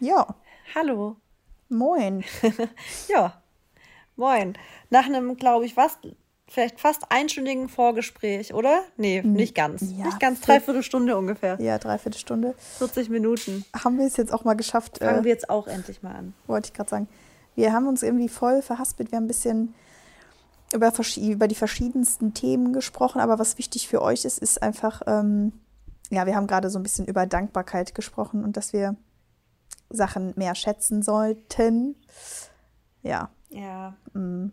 Ja. Hallo. Moin. ja. Moin. Nach einem, glaube ich, was, vielleicht fast einstündigen Vorgespräch, oder? Nee, nicht ganz. Ja, nicht ganz, dreiviertel Stunde ungefähr. Ja, dreiviertel Stunde. 40 Minuten. Haben wir es jetzt auch mal geschafft. Fangen äh, wir jetzt auch endlich mal an. wollte ich gerade sagen. Wir haben uns irgendwie voll verhaspelt. Wir haben ein bisschen über, über die verschiedensten Themen gesprochen. Aber was wichtig für euch ist, ist einfach, ähm, ja, wir haben gerade so ein bisschen über Dankbarkeit gesprochen und dass wir Sachen mehr schätzen sollten. Ja. Ja. mm,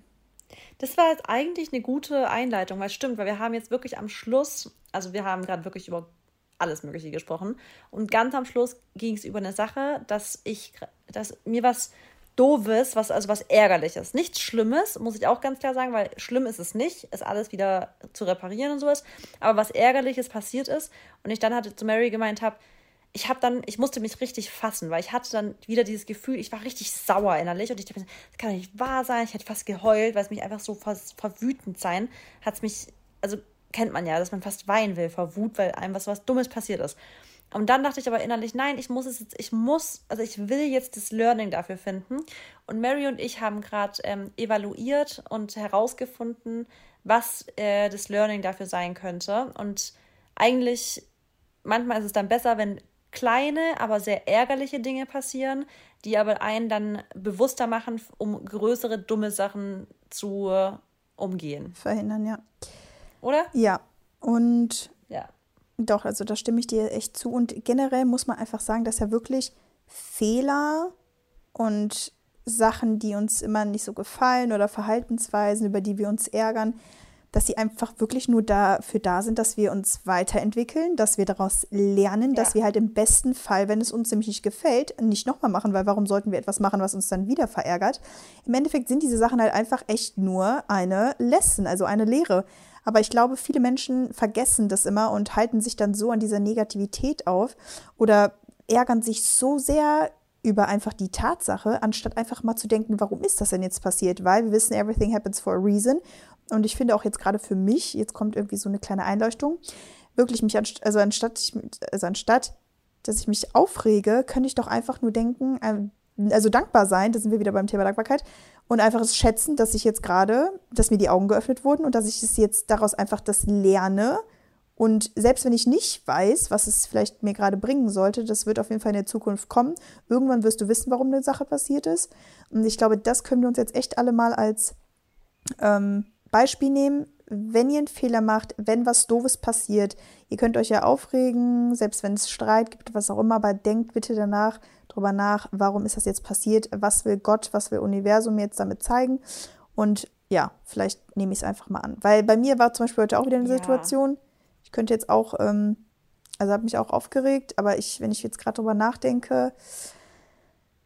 Das war jetzt eigentlich eine gute Einleitung, weil es stimmt, weil wir haben jetzt wirklich am Schluss, also wir haben gerade wirklich über alles Mögliche gesprochen und ganz am Schluss ging es über eine Sache, dass ich, dass mir was Doofes, was, also was Ärgerliches, nichts Schlimmes, muss ich auch ganz klar sagen, weil schlimm ist es nicht, ist alles wieder zu reparieren und sowas, aber was Ärgerliches passiert ist und ich dann hatte zu Mary gemeint habe, ich habe dann, ich musste mich richtig fassen, weil ich hatte dann wieder dieses Gefühl, ich war richtig sauer innerlich und ich dachte, das kann doch nicht wahr sein. Ich hätte fast geheult, weil es mich einfach so vor, vor wütend sein hat es mich, also kennt man ja, dass man fast weinen will vor Wut, weil einem was was Dummes passiert ist. Und dann dachte ich aber innerlich, nein, ich muss es jetzt, ich muss, also ich will jetzt das Learning dafür finden. Und Mary und ich haben gerade ähm, evaluiert und herausgefunden, was äh, das Learning dafür sein könnte. Und eigentlich manchmal ist es dann besser, wenn kleine, aber sehr ärgerliche Dinge passieren, die aber einen dann bewusster machen, um größere dumme Sachen zu äh, umgehen. verhindern, ja. Oder? Ja. Und Ja. Doch, also da stimme ich dir echt zu. Und generell muss man einfach sagen, dass ja wirklich Fehler und Sachen, die uns immer nicht so gefallen oder Verhaltensweisen, über die wir uns ärgern, dass sie einfach wirklich nur dafür da sind, dass wir uns weiterentwickeln, dass wir daraus lernen, dass Ja. wir halt im besten Fall, wenn es uns nämlich nicht gefällt, nicht nochmal machen, weil warum sollten wir etwas machen, was uns dann wieder verärgert? Im Endeffekt sind diese Sachen halt einfach echt nur eine Lesson, also eine Lehre. Aber ich glaube, viele Menschen vergessen das immer und halten sich dann so an dieser Negativität auf oder ärgern sich so sehr über einfach die Tatsache, anstatt einfach mal zu denken, warum ist das denn jetzt passiert? Weil wir wissen, everything happens for a reason. Und ich finde auch jetzt gerade für mich, jetzt kommt irgendwie so eine kleine Einleuchtung, wirklich mich, anst also anstatt, ich, also anstatt, dass ich mich aufrege, könnte ich doch einfach nur denken, ähm, also dankbar sein, da sind wir wieder beim Thema Dankbarkeit, und einfach es schätzen, dass ich jetzt gerade, dass mir die Augen geöffnet wurden und dass ich es jetzt daraus einfach das lerne. Und selbst wenn ich nicht weiß, was es vielleicht mir gerade bringen sollte, das wird auf jeden Fall in der Zukunft kommen. Irgendwann wirst du wissen, warum eine Sache passiert ist. Und ich glaube, das können wir uns jetzt echt alle mal als ähm, Beispiel nehmen. Wenn ihr einen Fehler macht, wenn was Doofes passiert, ihr könnt euch ja aufregen, selbst wenn es Streit gibt, was auch immer, aber denkt bitte danach drüber nach, warum ist das jetzt passiert, was will Gott, was will Universum jetzt damit zeigen und ja, vielleicht nehme ich es einfach mal an. Weil bei mir war zum Beispiel heute auch wieder eine Ja. Situation, ich könnte jetzt auch, ähm, also habe mich auch aufgeregt, aber ich, wenn ich jetzt gerade drüber nachdenke,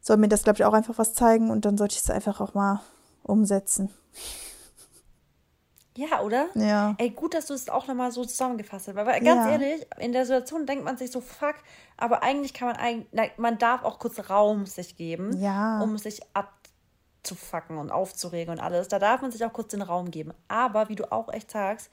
soll mir das, glaube ich, auch einfach was zeigen und dann sollte ich es einfach auch mal umsetzen. Ja, oder? Ja. Ey, gut, dass du es auch nochmal so zusammengefasst hast. Weil, weil ganz Ja. ehrlich, in der Situation denkt man sich so, fuck, aber eigentlich kann man eigentlich, man darf auch kurz Raum sich geben, Ja. um sich abzufacken und aufzuregen und alles. Da darf man sich auch kurz den Raum geben. Aber wie du auch echt sagst,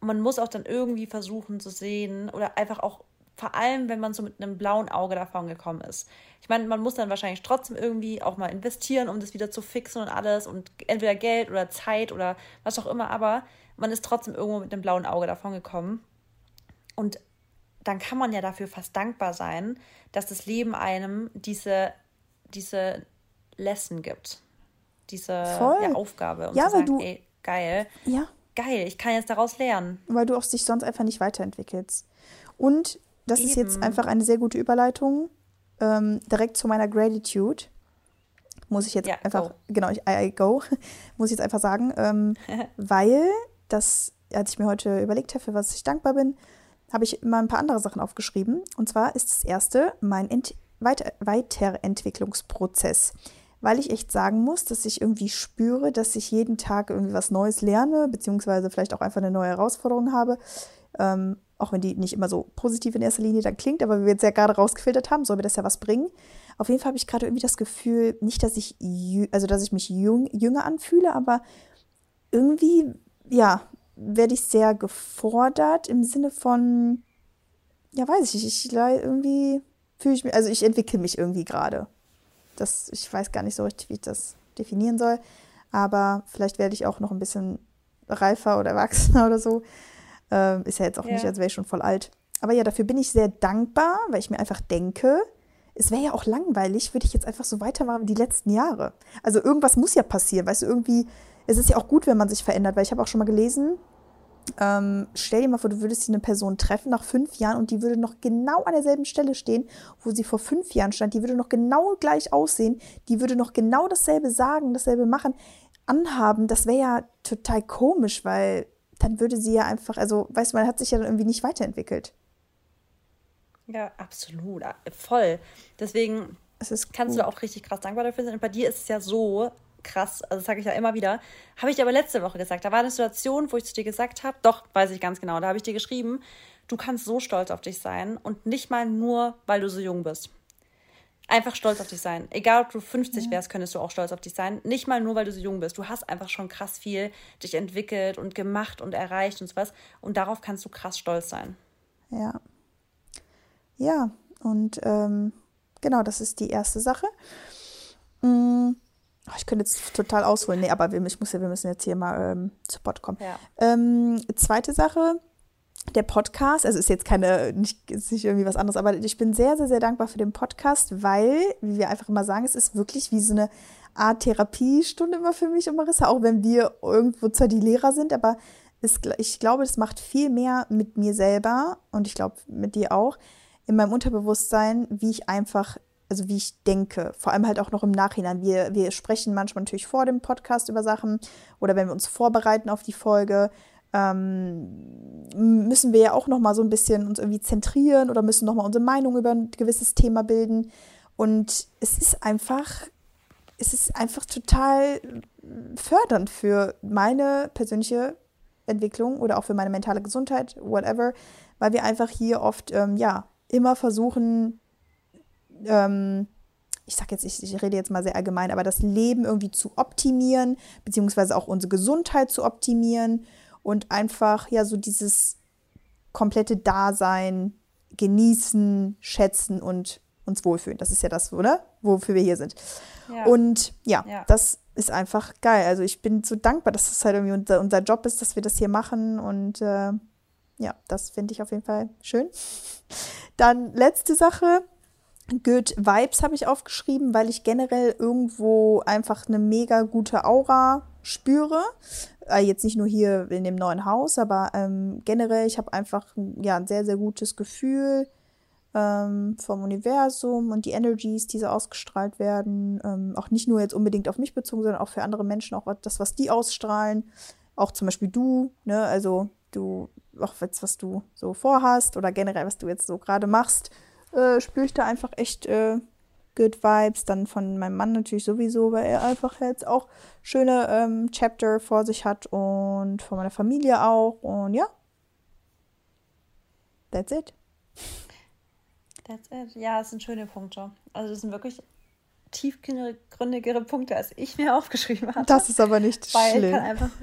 man muss auch dann irgendwie versuchen zu sehen oder einfach auch, vor allem wenn man so mit einem blauen Auge davon gekommen ist. Ich meine, man muss dann wahrscheinlich trotzdem irgendwie auch mal investieren, um das wieder zu fixen und alles und entweder Geld oder Zeit oder was auch immer, aber man ist trotzdem irgendwo mit einem blauen Auge davon gekommen. Und dann kann man ja dafür fast dankbar sein, dass das Leben einem diese, diese Lesson gibt. Diese Voll. ja, Aufgabe. Um Ja, zu weil sagen, du- ey, geil, Ja, geil, ich kann jetzt daraus lernen. weil du auch dich sonst einfach nicht weiterentwickelst. Und das ist jetzt Eben. einfach eine sehr gute Überleitung ähm, direkt zu meiner Gratitude. Muss ich jetzt Ja, einfach, go. genau, ich, I, I go, muss ich jetzt einfach sagen, ähm, weil das, als ich mir heute überlegt habe, für was ich dankbar bin, habe ich mal ein paar andere Sachen aufgeschrieben. Und zwar ist das erste mein Ent Weiter Weiterentwicklungsprozess. Weil ich echt sagen muss, dass ich irgendwie spüre, dass ich jeden Tag irgendwie was Neues lerne, beziehungsweise vielleicht auch einfach eine neue Herausforderung habe. Ähm, auch wenn die nicht immer so positiv in erster Linie dann klingt, aber wie wir jetzt ja gerade rausgefiltert haben, soll mir das ja was bringen. Auf jeden Fall habe ich gerade irgendwie das Gefühl, nicht, dass ich, also dass ich mich jung, jünger anfühle, aber irgendwie, ja, werde ich sehr gefordert im Sinne von, ja, weiß ich ich irgendwie fühle ich mich, also ich entwickle mich irgendwie gerade. das, ich weiß gar nicht so richtig, wie ich das definieren soll. Aber vielleicht werde ich auch noch ein bisschen reifer oder erwachsener oder so. Ähm, ist ja jetzt auch ja. nicht, als wäre ich schon voll alt. Aber ja, dafür bin ich sehr dankbar, weil ich mir einfach denke, es wäre ja auch langweilig, würde ich jetzt einfach so weitermachen wie die letzten Jahre. Also irgendwas muss ja passieren, weißt du, irgendwie, es ist ja auch gut, wenn man sich verändert, weil ich habe auch schon mal gelesen, ähm, stell dir mal vor, du würdest eine Person treffen nach fünf Jahren und die würde noch genau an derselben Stelle stehen, wo sie vor fünf Jahren stand. Die würde noch genau gleich aussehen. Die würde noch genau dasselbe sagen, dasselbe machen, anhaben. Das wäre ja total komisch, weil dann würde sie ja einfach, also, weißt du, man hat sich ja dann irgendwie nicht weiterentwickelt. Ja, absolut. Voll. Deswegen kannst du da auch richtig krass dankbar dafür sein. Und bei dir ist es ja so, krass, also das sage ich ja immer wieder, habe ich dir aber letzte Woche gesagt. Da war eine Situation, wo ich zu dir gesagt habe, doch, weiß ich ganz genau, da habe ich dir geschrieben, du kannst so stolz auf dich sein und nicht mal nur, weil du so jung bist. Einfach stolz auf dich sein. Egal, ob du 50 wärst, könntest du auch stolz auf dich sein. Nicht mal nur, weil du so jung bist. Du hast einfach schon krass viel dich entwickelt und gemacht und erreicht und so was. Und darauf kannst du krass stolz sein. Ja. Ja, und ähm, genau, das ist die erste Sache. Oh, ich könnte jetzt total ausholen. Nee, aber wir, ich muss ja, wir müssen jetzt hier mal ähm, zu Pod kommen. Ja. Ähm, zweite Sache, der Podcast, also ist jetzt keine, nicht, ist nicht irgendwie was anderes, aber ich bin sehr, sehr, sehr dankbar für den Podcast, weil, wie wir einfach immer sagen, es ist wirklich wie so eine Art Therapiestunde immer für mich und Marissa, auch wenn wir irgendwo zwar die Lehrer sind, aber es, ich glaube, es macht viel mehr mit mir selber und ich glaube mit dir auch, in meinem Unterbewusstsein, wie ich einfach also wie ich denke, vor allem halt auch noch im Nachhinein. Wir, wir sprechen manchmal natürlich vor dem Podcast über Sachen oder wenn wir uns vorbereiten auf die Folge, ähm, müssen wir ja auch noch mal so ein bisschen uns irgendwie zentrieren oder müssen noch mal unsere Meinung über ein gewisses Thema bilden. Und es ist einfach, es ist einfach total fördernd für meine persönliche Entwicklung oder auch für meine mentale Gesundheit, whatever, weil wir einfach hier oft, ähm, ja, immer versuchen, ähm, ich sage jetzt, ich, ich, rede jetzt mal sehr allgemein, aber das Leben irgendwie zu optimieren, beziehungsweise auch unsere Gesundheit zu optimieren und einfach ja so dieses komplette Dasein genießen, schätzen und uns wohlfühlen. Das ist ja das, oder? Wofür wir hier sind. Ja. Und ja, ja, das ist einfach geil. Also ich bin so dankbar, dass das halt irgendwie unser, unser Job ist, dass wir das hier machen und äh, ja, das finde ich auf jeden Fall schön. Dann letzte Sache, Good Vibes habe ich aufgeschrieben, weil ich generell irgendwo einfach eine mega gute Aura spüre. Äh, jetzt nicht nur hier in dem neuen Haus, aber ähm, generell, ich habe einfach ja, ein sehr, sehr gutes Gefühl ähm, vom Universum und die Energies, die so ausgestrahlt werden. Ähm, auch nicht nur jetzt unbedingt auf mich bezogen, sondern auch für andere Menschen, auch das, was die ausstrahlen. Auch zum Beispiel du, ne? Also du, auch jetzt, was du so vorhast oder generell, was du jetzt so gerade machst äh, spüre ich da einfach echt äh, Good Vibes. Dann von meinem Mann natürlich sowieso, weil er einfach jetzt auch schöne ähm, Chapter vor sich hat und von meiner Familie auch. Und ja, that's it. That's it. Ja, es sind schöne Punkte. Also das sind wirklich tiefgründigere Punkte, als ich mir aufgeschrieben habe. Das ist aber nicht weil schlimm. Einfach,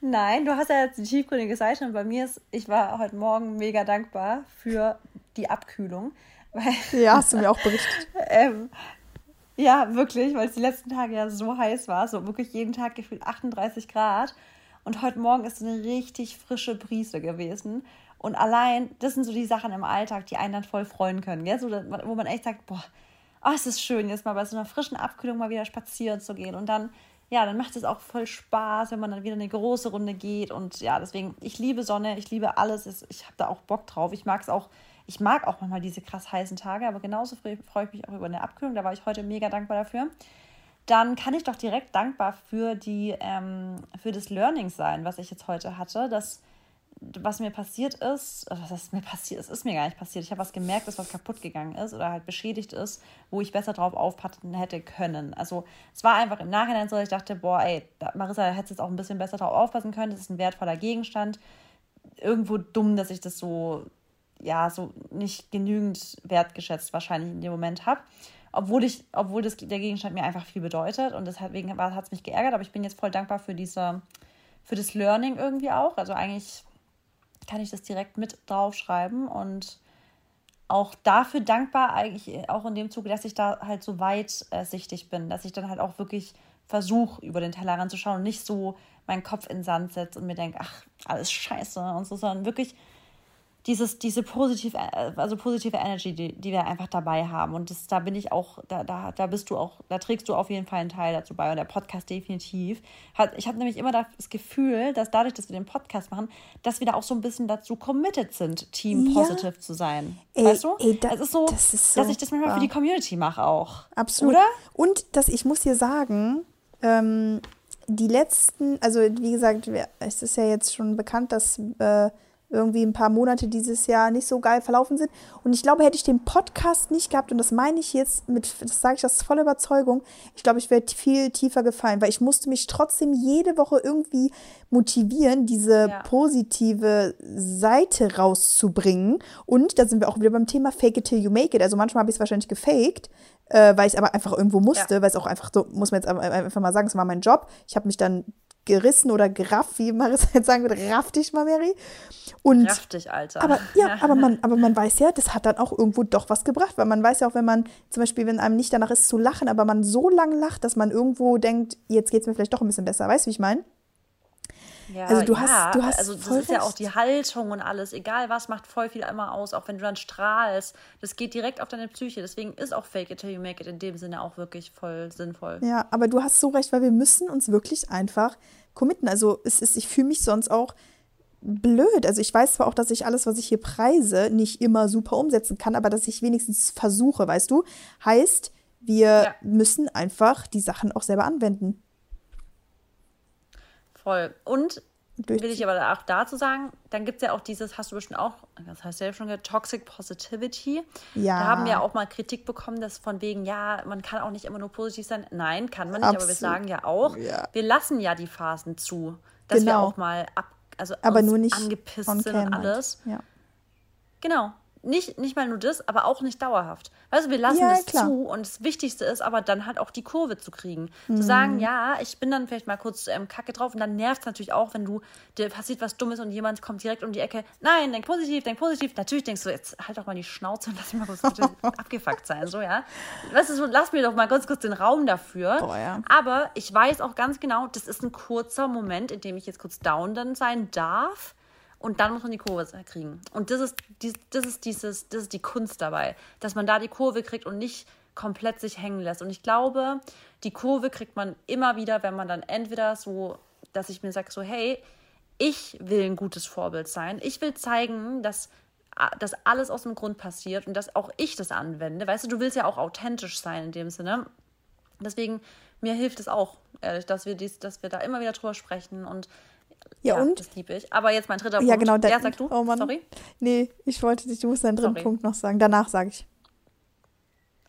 Nein, du hast ja jetzt die tiefgründige Seite und bei mir ist, ich war heute Morgen mega dankbar für die Abkühlung. Weil, ja, hast du mir auch berichtet. ähm, ja, wirklich, weil es die letzten Tage ja so heiß war, so wirklich jeden Tag gefühlt 38 Grad. Und heute Morgen ist eine richtig frische Brise gewesen. Und allein, das sind so die Sachen im Alltag, die einen dann voll freuen können. Gell? So, wo man echt sagt, boah, oh, es ist schön, jetzt mal bei so einer frischen Abkühlung mal wieder spazieren zu gehen. Und dann, ja, dann macht es auch voll Spaß, wenn man dann wieder eine große Runde geht. Und ja, deswegen, ich liebe Sonne, ich liebe alles. Ich habe da auch Bock drauf. Ich mag es auch ich mag auch manchmal diese krass heißen Tage, aber genauso freue ich mich auch über eine Abkühlung. Da war ich heute mega dankbar dafür. Dann kann ich doch direkt dankbar für die ähm, für das Learning sein, was ich jetzt heute hatte. Das, was mir passiert ist, was ist mir passiert? Es ist mir gar nicht passiert. Ich habe was gemerkt, dass was kaputt gegangen ist oder halt beschädigt ist, wo ich besser drauf aufpassen hätte können. Also es war einfach im Nachhinein so, dass ich dachte, boah, ey, Marissa, hättest jetzt auch ein bisschen besser drauf aufpassen können. Das ist ein wertvoller Gegenstand. Irgendwo dumm, dass ich das so ja, so nicht genügend wertgeschätzt wahrscheinlich in dem Moment habe. Obwohl ich, obwohl das, der Gegenstand mir einfach viel bedeutet und deswegen hat es mich geärgert, aber ich bin jetzt voll dankbar für diese, für das Learning irgendwie auch. Also eigentlich kann ich das direkt mit draufschreiben und auch dafür dankbar, eigentlich auch in dem Zuge, dass ich da halt so weitsichtig bin, dass ich dann halt auch wirklich versuche, über den Tellerrand zu schauen und nicht so meinen Kopf in den Sand setze und mir denke, ach, alles scheiße und so, sondern wirklich dieses, diese positive, also positive Energy, die, die wir einfach dabei haben. Und das, da bin ich auch, da, da, da bist du auch, da trägst du auf jeden Fall einen Teil dazu bei. Und der Podcast definitiv. Hat, ich habe nämlich immer das Gefühl, dass dadurch, dass wir den Podcast machen, dass wir da auch so ein bisschen dazu committed sind, Team Positive ja. zu sein. Ey, weißt du? Ey, da, es ist so, das ist so, dass ich das manchmal wahr. für die Community mache auch. Absolut. Oder? Und dass ich muss dir sagen, ähm, die letzten, also wie gesagt, es ist ja jetzt schon bekannt, dass äh, irgendwie ein paar Monate dieses Jahr nicht so geil verlaufen sind. Und ich glaube, hätte ich den Podcast nicht gehabt, und das meine ich jetzt mit, das sage ich aus voller Überzeugung, ich glaube, ich wäre viel tiefer gefallen, weil ich musste mich trotzdem jede Woche irgendwie motivieren, diese ja. positive Seite rauszubringen. Und da sind wir auch wieder beim Thema Fake it till you make it. Also manchmal habe ich es wahrscheinlich gefaked, äh, weil ich aber einfach irgendwo musste, ja. weil es auch einfach so, muss man jetzt einfach mal sagen, es war mein Job. Ich habe mich dann gerissen oder gerafft, wie Maris jetzt sagen würde, raff dich mal, Mary. Und, raff dich, Alter. Aber ja, aber man, aber man weiß ja, das hat dann auch irgendwo doch was gebracht, weil man weiß ja auch, wenn man zum Beispiel, wenn einem nicht danach ist zu lachen, aber man so lang lacht, dass man irgendwo denkt, jetzt geht es mir vielleicht doch ein bisschen besser. Weißt du, wie ich meine? Ja, also du hast, du hast also das ist recht. ja auch die Haltung und alles, egal was, macht voll viel immer aus, auch wenn du dann strahlst. Das geht direkt auf deine Psyche. Deswegen ist auch Fake it till you make it in dem Sinne auch wirklich voll sinnvoll. Ja, aber du hast so recht, weil wir müssen uns wirklich einfach committen. Also es ist, ich fühle mich sonst auch blöd. Also ich weiß zwar auch, dass ich alles, was ich hier preise, nicht immer super umsetzen kann, aber dass ich wenigstens versuche, weißt du? Heißt, wir ja. müssen einfach die Sachen auch selber anwenden. Voll. Und will ich aber auch dazu sagen, dann gibt es ja auch dieses, hast du bestimmt auch, das heißt ja schon Toxic Positivity. Ja. Da haben wir auch mal Kritik bekommen, dass von wegen, ja, man kann auch nicht immer nur positiv sein. Nein, kann man nicht, Absolut. aber wir sagen ja auch, ja. wir lassen ja die Phasen zu, dass genau. wir auch mal ab, also aber nur nicht angepisst sind und alles. Ja. Genau nicht, nicht mal nur das, aber auch nicht dauerhaft. Weißt du, wir lassen ja, das klar. zu und das Wichtigste ist aber dann halt auch die Kurve zu kriegen. Mhm. Zu sagen, ja, ich bin dann vielleicht mal kurz ähm, kacke drauf und dann nervt es natürlich auch, wenn du, dir passiert was Dummes und jemand kommt direkt um die Ecke. Nein, denk positiv, denk positiv. Natürlich denkst du, jetzt halt doch mal die Schnauze und lass mich mal kurz abgefuckt sein, so, ja. Weißt du, so, lass mir doch mal ganz kurz den Raum dafür. Boah, ja. Aber ich weiß auch ganz genau, das ist ein kurzer Moment, in dem ich jetzt kurz down dann sein darf und dann muss man die Kurve kriegen. Und das ist, das ist dieses, das ist die Kunst dabei, dass man da die Kurve kriegt und nicht komplett sich hängen lässt. Und ich glaube, die Kurve kriegt man immer wieder, wenn man dann entweder so, dass ich mir sage, so, hey, ich will ein gutes Vorbild sein. Ich will zeigen, dass dass alles aus dem Grund passiert und dass auch ich das anwende. Weißt du, du willst ja auch authentisch sein in dem Sinne. Deswegen, mir hilft es auch, ehrlich, dass wir, dies, dass wir da immer wieder drüber sprechen und ja, ja, und? Das liebe ich. Aber jetzt mein dritter Punkt. Ja, genau. Der, ja, sag du. Oh Mann. Sorry. Nee, ich wollte dich, du musst deinen dritten Sorry. Punkt noch sagen. Danach sage ich.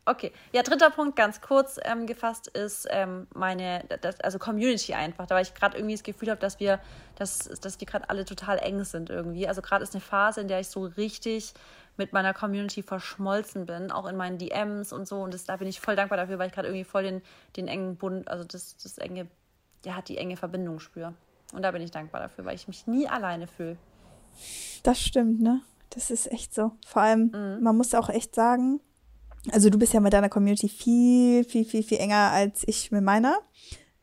Okay, ja, dritter Punkt, ganz kurz ähm, gefasst, ist ähm, meine, das, also Community einfach. Da weil ich gerade irgendwie das Gefühl habe, dass wir, dass, dass wir gerade alle total eng sind irgendwie. Also gerade ist eine Phase, in der ich so richtig mit meiner Community verschmolzen bin, auch in meinen DMs und so. Und das, da bin ich voll dankbar dafür, weil ich gerade irgendwie voll den, den engen Bund, also das, das enge, ja, die enge Verbindung spüre. Und da bin ich dankbar dafür, weil ich mich nie alleine fühle. Das stimmt, ne? Das ist echt so. Vor allem, mhm. man muss auch echt sagen, also du bist ja mit deiner Community viel, viel, viel, viel enger als ich mit meiner.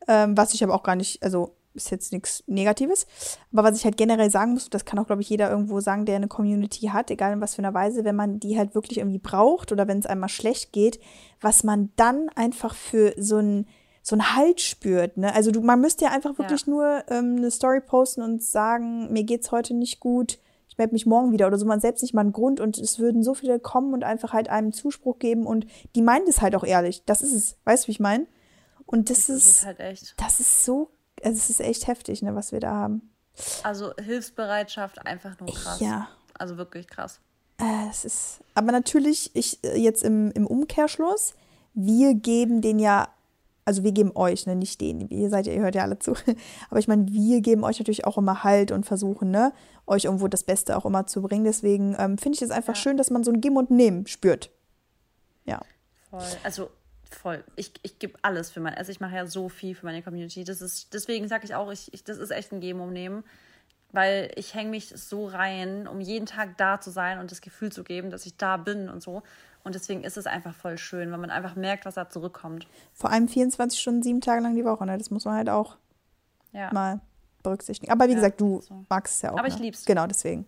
Ähm, was ich aber auch gar nicht, also ist jetzt nichts Negatives. Aber was ich halt generell sagen muss, das kann auch, glaube ich, jeder irgendwo sagen, der eine Community hat, egal in was für einer Weise, wenn man die halt wirklich irgendwie braucht oder wenn es einmal schlecht geht, was man dann einfach für so ein so einen Halt spürt. Ne? Also du, man müsste ja einfach wirklich ja. nur ähm, eine Story posten und sagen, mir geht's heute nicht gut, ich melde mich morgen wieder oder so. Man selbst nicht mal einen Grund und es würden so viele kommen und einfach halt einem Zuspruch geben und die meinen es halt auch ehrlich. Das ist es. Weißt du, wie ich meine? Und das, das ist, ist halt echt. Das ist so, also es ist echt heftig, ne, was wir da haben. Also Hilfsbereitschaft einfach nur krass. Ja. Also wirklich krass. Äh, es ist, aber natürlich, ich äh, jetzt im, im Umkehrschluss, wir geben den ja also wir geben euch, ne, nicht denen. Ihr seid ja, ihr hört ja alle zu. Aber ich meine, wir geben euch natürlich auch immer Halt und versuchen, ne, euch irgendwo das Beste auch immer zu bringen. Deswegen ähm, finde ich es einfach ja. schön, dass man so ein Geben und Nehmen spürt. Ja. Voll. Also voll. Ich, ich gebe alles für mein, also ich mache ja so viel für meine Community. Das ist, deswegen sage ich auch, ich, ich, das ist echt ein Geben und Nehmen. weil ich hänge mich so rein, um jeden Tag da zu sein und das Gefühl zu geben, dass ich da bin und so. Und deswegen ist es einfach voll schön, wenn man einfach merkt, was da zurückkommt. Vor allem 24 Stunden, sieben Tage lang die Woche, ne? Das muss man halt auch ja. mal berücksichtigen. Aber wie ja, gesagt, du so. magst es ja auch. Aber ich ne? lieb's. Genau, deswegen.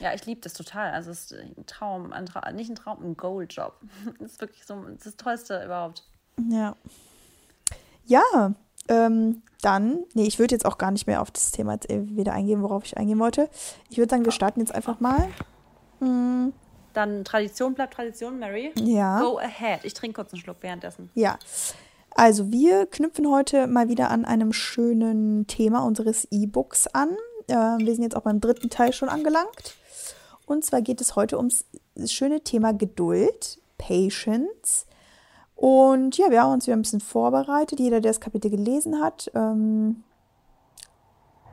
Ja, ich liebe das total. Also es ist ein Traum, ein Traum, nicht ein Traum, ein Gold-Job. Das ist wirklich so das Tollste überhaupt. Ja. Ja, ähm, dann, nee, ich würde jetzt auch gar nicht mehr auf das Thema jetzt wieder eingehen, worauf ich eingehen wollte. Ich würde sagen, wir starten jetzt einfach mal. Hm. Dann Tradition bleibt Tradition, Mary. Ja. Go ahead. Ich trinke kurz einen Schluck währenddessen. Ja. Also wir knüpfen heute mal wieder an einem schönen Thema unseres E-Books an. Äh, wir sind jetzt auch beim dritten Teil schon angelangt. Und zwar geht es heute ums schöne Thema Geduld, Patience. Und ja, wir haben uns wieder ein bisschen vorbereitet. Jeder, der das Kapitel gelesen hat, ähm,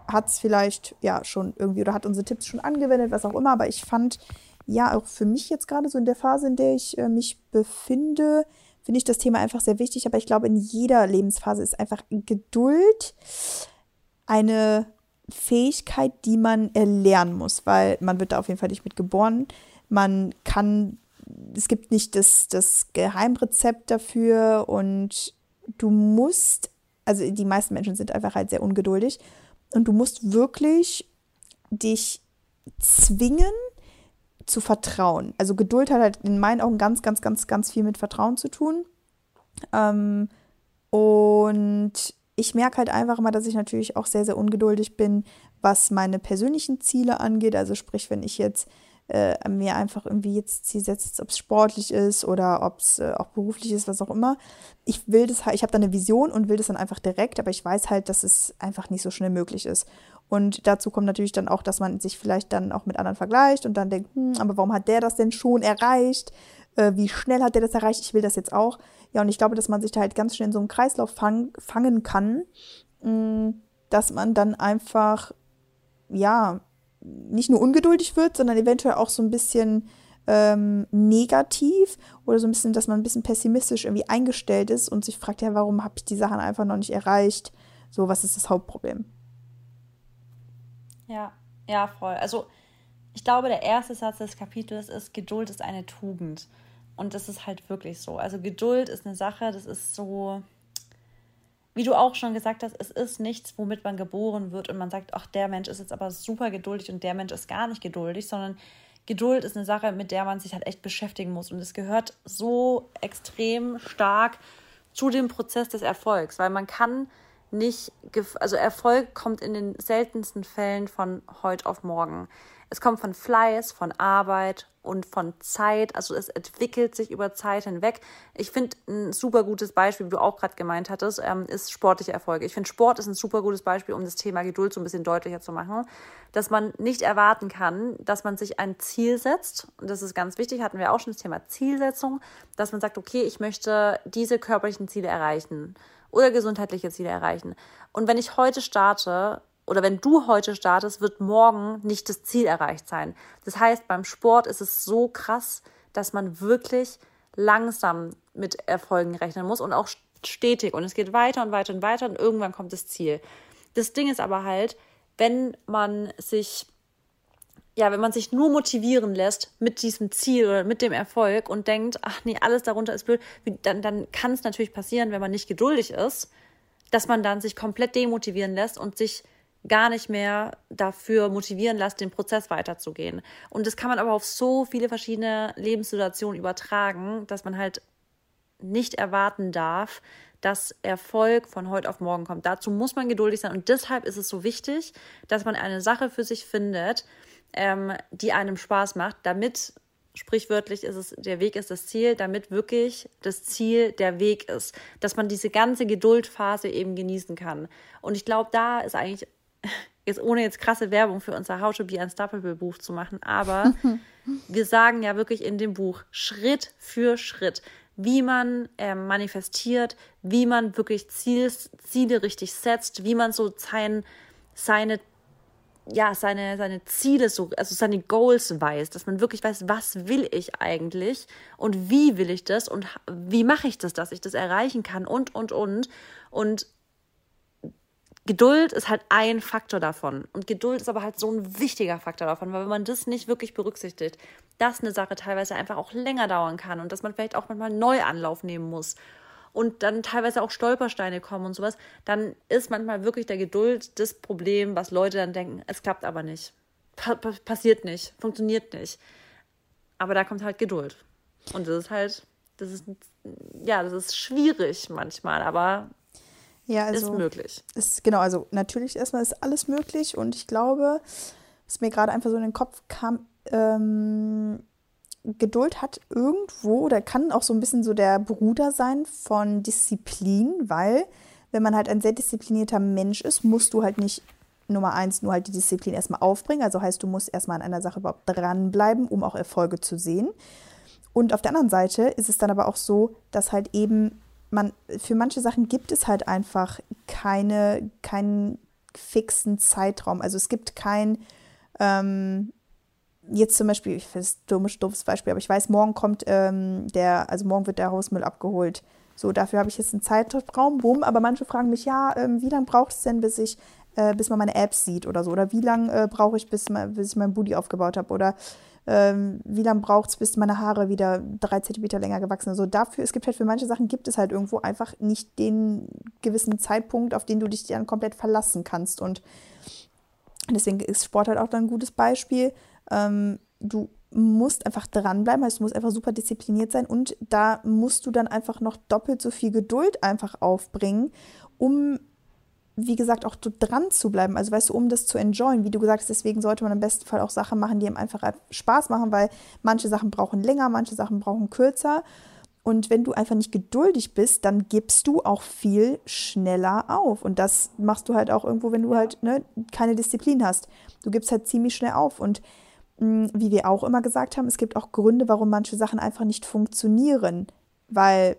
hat es vielleicht ja schon irgendwie oder hat unsere Tipps schon angewendet, was auch immer. Aber ich fand ja auch für mich jetzt gerade so in der Phase, in der ich äh, mich befinde, finde ich das Thema einfach sehr wichtig. Aber ich glaube, in jeder Lebensphase ist einfach Geduld eine Fähigkeit, die man erlernen muss, weil man wird da auf jeden Fall nicht mit geboren. Man kann, es gibt nicht das, das Geheimrezept dafür und du musst, also die meisten Menschen sind einfach halt sehr ungeduldig und du musst wirklich dich zwingen, zu vertrauen. Also Geduld hat halt in meinen Augen ganz, ganz, ganz, ganz viel mit Vertrauen zu tun. Ähm, und ich merke halt einfach immer, dass ich natürlich auch sehr, sehr ungeduldig bin, was meine persönlichen Ziele angeht. Also sprich, wenn ich jetzt äh, mir einfach irgendwie jetzt Ziel setze, ob es sportlich ist oder ob es äh, auch beruflich ist, was auch immer. Ich will das halt, ich habe da eine Vision und will das dann einfach direkt, aber ich weiß halt, dass es einfach nicht so schnell möglich ist. Und dazu kommt natürlich dann auch, dass man sich vielleicht dann auch mit anderen vergleicht und dann denkt, hm, aber warum hat der das denn schon erreicht? Äh, wie schnell hat der das erreicht? Ich will das jetzt auch. Ja, und ich glaube, dass man sich da halt ganz schnell in so einem Kreislauf fang, fangen kann, mh, hm, dass man dann einfach, ja, nicht nur ungeduldig wird, sondern eventuell auch so ein bisschen ähm, negativ oder so ein bisschen, dass man ein bisschen pessimistisch irgendwie eingestellt ist und sich fragt, ja, warum habe ich die Sachen einfach noch nicht erreicht? So, was ist das Hauptproblem? Ja, ja, voll. Also ich glaube, der erste Satz des Kapitels ist, Geduld ist eine Tugend. Und das ist halt wirklich so. Also Geduld ist eine Sache, das ist so, wie du auch schon gesagt hast, es ist nichts, womit man geboren wird und man sagt, ach, der Mensch ist jetzt aber super geduldig und der Mensch ist gar nicht geduldig, sondern Geduld ist eine Sache, mit der man sich halt echt beschäftigen muss. Und es gehört so extrem stark zu dem Prozess des Erfolgs, weil man kann nicht, also Erfolg kommt in den seltensten Fällen von heute auf morgen. Es kommt von Fleiß, von Arbeit und von Zeit. Also es entwickelt sich über Zeit hinweg. Ich finde ein super gutes Beispiel, wie du auch gerade gemeint hattest, ähm, ist sportliche Erfolge. Ich finde Sport ist ein super gutes Beispiel, um das Thema Geduld so ein bisschen deutlicher zu machen, dass man nicht erwarten kann, dass man sich ein Ziel setzt. Und das ist ganz wichtig, hatten wir auch schon das Thema Zielsetzung, dass man sagt, okay, ich möchte diese körperlichen Ziele erreichen oder gesundheitliche Ziele erreichen. Und wenn ich heute starte oder wenn du heute startest, wird morgen nicht das Ziel erreicht sein. Das heißt, beim Sport ist es so krass, dass man wirklich langsam mit Erfolgen rechnen muss und auch stetig. Und es geht weiter und weiter und weiter und irgendwann kommt das Ziel. Das Ding ist aber halt, wenn man sich ja, wenn man sich nur motivieren lässt mit diesem Ziel oder mit dem Erfolg und denkt, ach nee, alles darunter ist blöd, dann, dann kann es natürlich passieren, wenn man nicht geduldig ist, dass man dann sich komplett demotivieren lässt und sich gar nicht mehr dafür motivieren lässt, den Prozess weiterzugehen. Und das kann man aber auf so viele verschiedene Lebenssituationen übertragen, dass man halt nicht erwarten darf, dass Erfolg von heute auf morgen kommt. Dazu muss man geduldig sein und deshalb ist es so wichtig, dass man eine Sache für sich findet, ähm, die einem Spaß macht, damit sprichwörtlich ist es, der Weg ist das Ziel, damit wirklich das Ziel der Weg ist, dass man diese ganze Geduldphase eben genießen kann. Und ich glaube, da ist eigentlich, jetzt ohne jetzt krasse Werbung für unser How to Be Unstoppable Buch zu machen, aber wir sagen ja wirklich in dem Buch Schritt für Schritt, wie man äh, manifestiert, wie man wirklich Ziels, Ziele richtig setzt, wie man so sein, seine ja, seine, seine Ziele so, also seine Goals weiß, dass man wirklich weiß, was will ich eigentlich und wie will ich das und wie mache ich das, dass ich das erreichen kann und, und, und. Und Geduld ist halt ein Faktor davon. Und Geduld ist aber halt so ein wichtiger Faktor davon, weil wenn man das nicht wirklich berücksichtigt, dass eine Sache teilweise einfach auch länger dauern kann und dass man vielleicht auch manchmal Neuanlauf nehmen muss und dann teilweise auch Stolpersteine kommen und sowas, dann ist manchmal wirklich der Geduld das Problem, was Leute dann denken, es klappt aber nicht. Pa passiert nicht, funktioniert nicht. Aber da kommt halt Geduld. Und das ist halt, das ist, ja, das ist schwierig manchmal, aber ja, also, ist möglich. Ist, genau, also natürlich erstmal ist alles möglich und ich glaube, was mir gerade einfach so in den Kopf kam, ähm, Geduld hat irgendwo oder kann auch so ein bisschen so der Bruder sein von Disziplin, weil wenn man halt ein sehr disziplinierter Mensch ist, musst du halt nicht Nummer eins nur halt die Disziplin erstmal aufbringen. Also heißt, du musst erstmal an einer Sache überhaupt dranbleiben, um auch Erfolge zu sehen. Und auf der anderen Seite ist es dann aber auch so, dass halt eben man, für manche Sachen gibt es halt einfach keine, keinen fixen Zeitraum. Also es gibt kein, ähm, jetzt zum Beispiel, ich finde es dummes, doofes Beispiel, aber ich weiß, morgen kommt ähm, der, also morgen wird der Hausmüll abgeholt. So, dafür habe ich jetzt einen Zeitraum, bumm, aber manche fragen mich, ja, ähm, wie lange braucht es denn, bis ich, äh, bis man meine Apps sieht oder so? Oder wie lange äh, brauche ich, bis, bis ich mein Booty aufgebaut habe? Oder ähm, wie lange braucht es, bis meine Haare wieder drei Zentimeter länger gewachsen sind. So dafür, es gibt halt für manche Sachen gibt es halt irgendwo einfach nicht den gewissen Zeitpunkt, auf den du dich dann komplett verlassen kannst. Und deswegen ist Sport halt auch dann ein gutes Beispiel. Ähm, du musst einfach dranbleiben, heißt, du musst einfach super diszipliniert sein und da musst du dann einfach noch doppelt so viel Geduld einfach aufbringen, um wie gesagt, auch dran zu bleiben. Also weißt du, um das zu enjoyen, wie du gesagt hast, deswegen sollte man im besten Fall auch Sachen machen, die einem einfach Spaß machen, weil manche Sachen brauchen länger, manche Sachen brauchen kürzer. Und wenn du einfach nicht geduldig bist, dann gibst du auch viel schneller auf. Und das machst du halt auch irgendwo, wenn du halt ne, keine Disziplin hast. Du gibst halt ziemlich schnell auf. Und mh, mm, wie wir auch immer gesagt haben, es gibt auch Gründe, warum manche Sachen einfach nicht funktionieren. Weil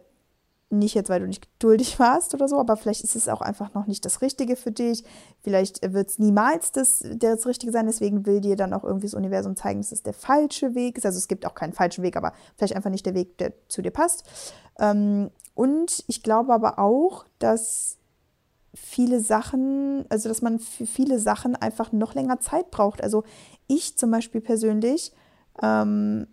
nicht jetzt, weil du nicht geduldig warst oder so, aber vielleicht ist es auch einfach noch nicht das Richtige für dich. Vielleicht wird es niemals das, das Richtige sein. Deswegen will dir dann auch irgendwie das Universum zeigen, dass es der falsche Weg ist. Also es gibt auch keinen falschen Weg, aber vielleicht einfach nicht der Weg, der zu dir passt. Ähm, und ich glaube aber auch, dass viele Sachen, also dass man für viele Sachen einfach noch länger Zeit braucht. Also ich zum Beispiel persönlich ähm,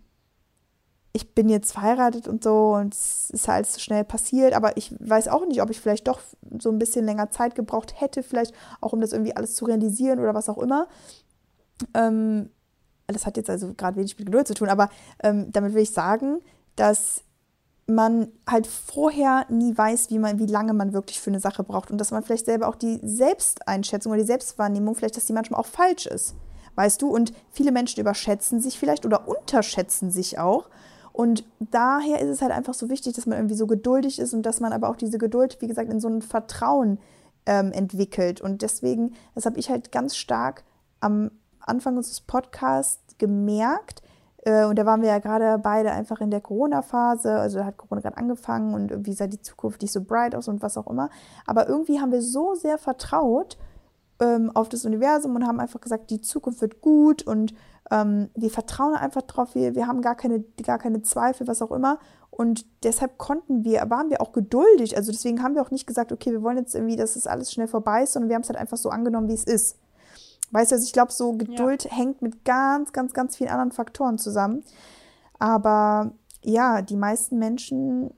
ich bin jetzt verheiratet und so und es ist halt so schnell passiert, aber ich weiß auch nicht, ob ich vielleicht doch so ein bisschen länger Zeit gebraucht hätte, vielleicht auch um das irgendwie alles zu realisieren oder was auch immer. Ähm, das hat jetzt also gerade wenig mit Geduld zu tun, aber ähm, damit will ich sagen, dass man halt vorher nie weiß, wie man, wie lange man wirklich für eine Sache braucht und dass man vielleicht selber auch die Selbsteinschätzung oder die Selbstwahrnehmung vielleicht, dass die manchmal auch falsch ist, weißt du? Und viele Menschen überschätzen sich vielleicht oder unterschätzen sich auch und daher ist es halt einfach so wichtig, dass man irgendwie so geduldig ist und dass man aber auch diese Geduld, wie gesagt, in so ein Vertrauen ähm, entwickelt. Und deswegen, das habe ich halt ganz stark am Anfang unseres Podcasts gemerkt. Äh, und da waren wir ja gerade beide einfach in der Corona-Phase. Also da hat Corona gerade angefangen und irgendwie sah die Zukunft nicht so bright aus und was auch immer. Aber irgendwie haben wir so sehr vertraut ähm, auf das Universum und haben einfach gesagt, die Zukunft wird gut und ähm, wir vertrauen einfach drauf, wir, wir haben gar keine, gar keine Zweifel, was auch immer. Und deshalb konnten wir, waren wir auch geduldig. Also deswegen haben wir auch nicht gesagt, okay, wir wollen jetzt irgendwie, dass es alles schnell vorbei ist, sondern wir haben es halt einfach so angenommen, wie es ist. Weißt du, also ich glaube, so Geduld ja. hängt mit ganz, ganz, ganz vielen anderen Faktoren zusammen. Aber ja, die meisten Menschen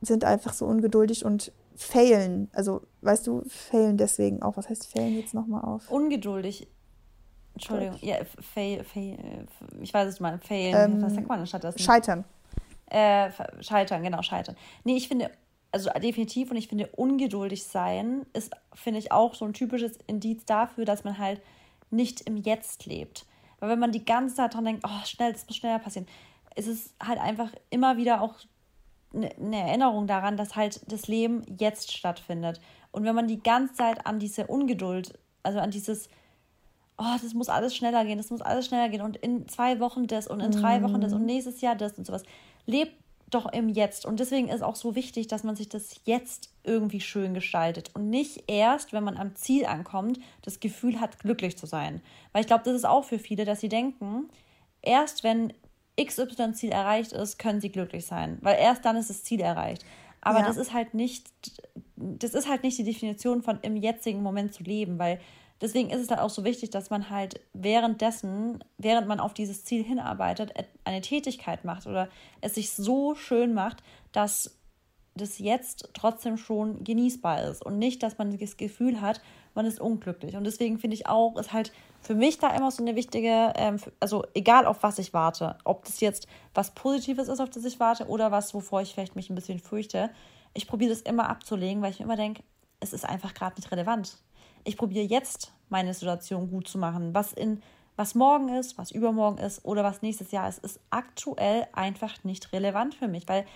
sind einfach so ungeduldig und failen. Also, weißt du, failen deswegen auch. Was heißt failen jetzt nochmal auf? Ungeduldig Entschuldigung, ja, fail, fail, ich weiß es mal, fail, ähm, was sagt man anstatt das? Scheitern. Äh, scheitern, genau, scheitern. Nee, ich finde, also definitiv, und ich finde, ungeduldig sein ist, finde ich, auch so ein typisches Indiz dafür, dass man halt nicht im Jetzt lebt. Weil wenn man die ganze Zeit dran denkt, oh, schnell, das muss schneller passieren, ist es halt einfach immer wieder auch eine ne Erinnerung daran, dass halt das Leben jetzt stattfindet. Und wenn man die ganze Zeit an diese Ungeduld, also an dieses oh, das muss alles schneller gehen, das muss alles schneller gehen und in zwei Wochen das und in drei Wochen das und mhm. nächstes Jahr das und sowas. Lebt doch im Jetzt. Und deswegen ist auch so wichtig, dass man sich das jetzt irgendwie schön gestaltet und nicht erst, wenn man am Ziel ankommt, das Gefühl hat, glücklich zu sein. Weil ich glaube, das ist auch für viele, dass sie denken, erst wenn XY-Ziel erreicht ist, können sie glücklich sein. Weil erst dann ist das Ziel erreicht. Aber ja. das ist halt nicht das ist halt nicht die Definition von im jetzigen Moment zu leben, weil deswegen ist es halt auch so wichtig, dass man halt währenddessen, während man auf dieses Ziel hinarbeitet, eine Tätigkeit macht oder es sich so schön macht, dass das jetzt trotzdem schon genießbar ist und nicht, dass man das Gefühl hat, man ist unglücklich. Und deswegen finde ich auch, ist halt für mich da immer so eine wichtige, ähm, also egal auf was ich warte, ob das jetzt was Positives ist, auf das ich warte oder was, wovor ich vielleicht mich ein bisschen fürchte, ich probiere das immer abzulegen, weil ich mir immer denke, es ist einfach gerade nicht relevant. Ich probiere jetzt meine Situation gut zu machen. Was in was morgen ist, was übermorgen ist oder was nächstes Jahr ist, ist aktuell einfach nicht relevant für mich, weil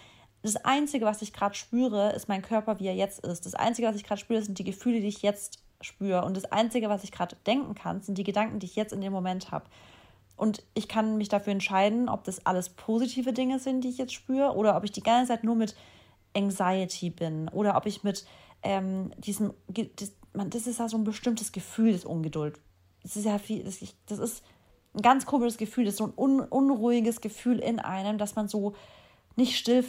das Einzige, was ich gerade spüre, ist mein Körper, wie er jetzt ist. Das Einzige, was ich gerade spüre, sind die Gefühle, die ich jetzt spüre. Und das Einzige, was ich gerade denken kann, sind die Gedanken, die ich jetzt in dem Moment habe. Und ich kann mich dafür entscheiden, ob das alles positive Dinge sind, die ich jetzt spüre, oder ob ich die ganze Zeit nur mit Anxiety bin oder ob ich mit ähm, diesem, man, das ist ja so ein bestimmtes Gefühl des Ungeduld. Das ist ja viel, das, das ist ein ganz komisches Gefühl, das ist so ein un, unruhiges Gefühl in einem, dass man so nicht still,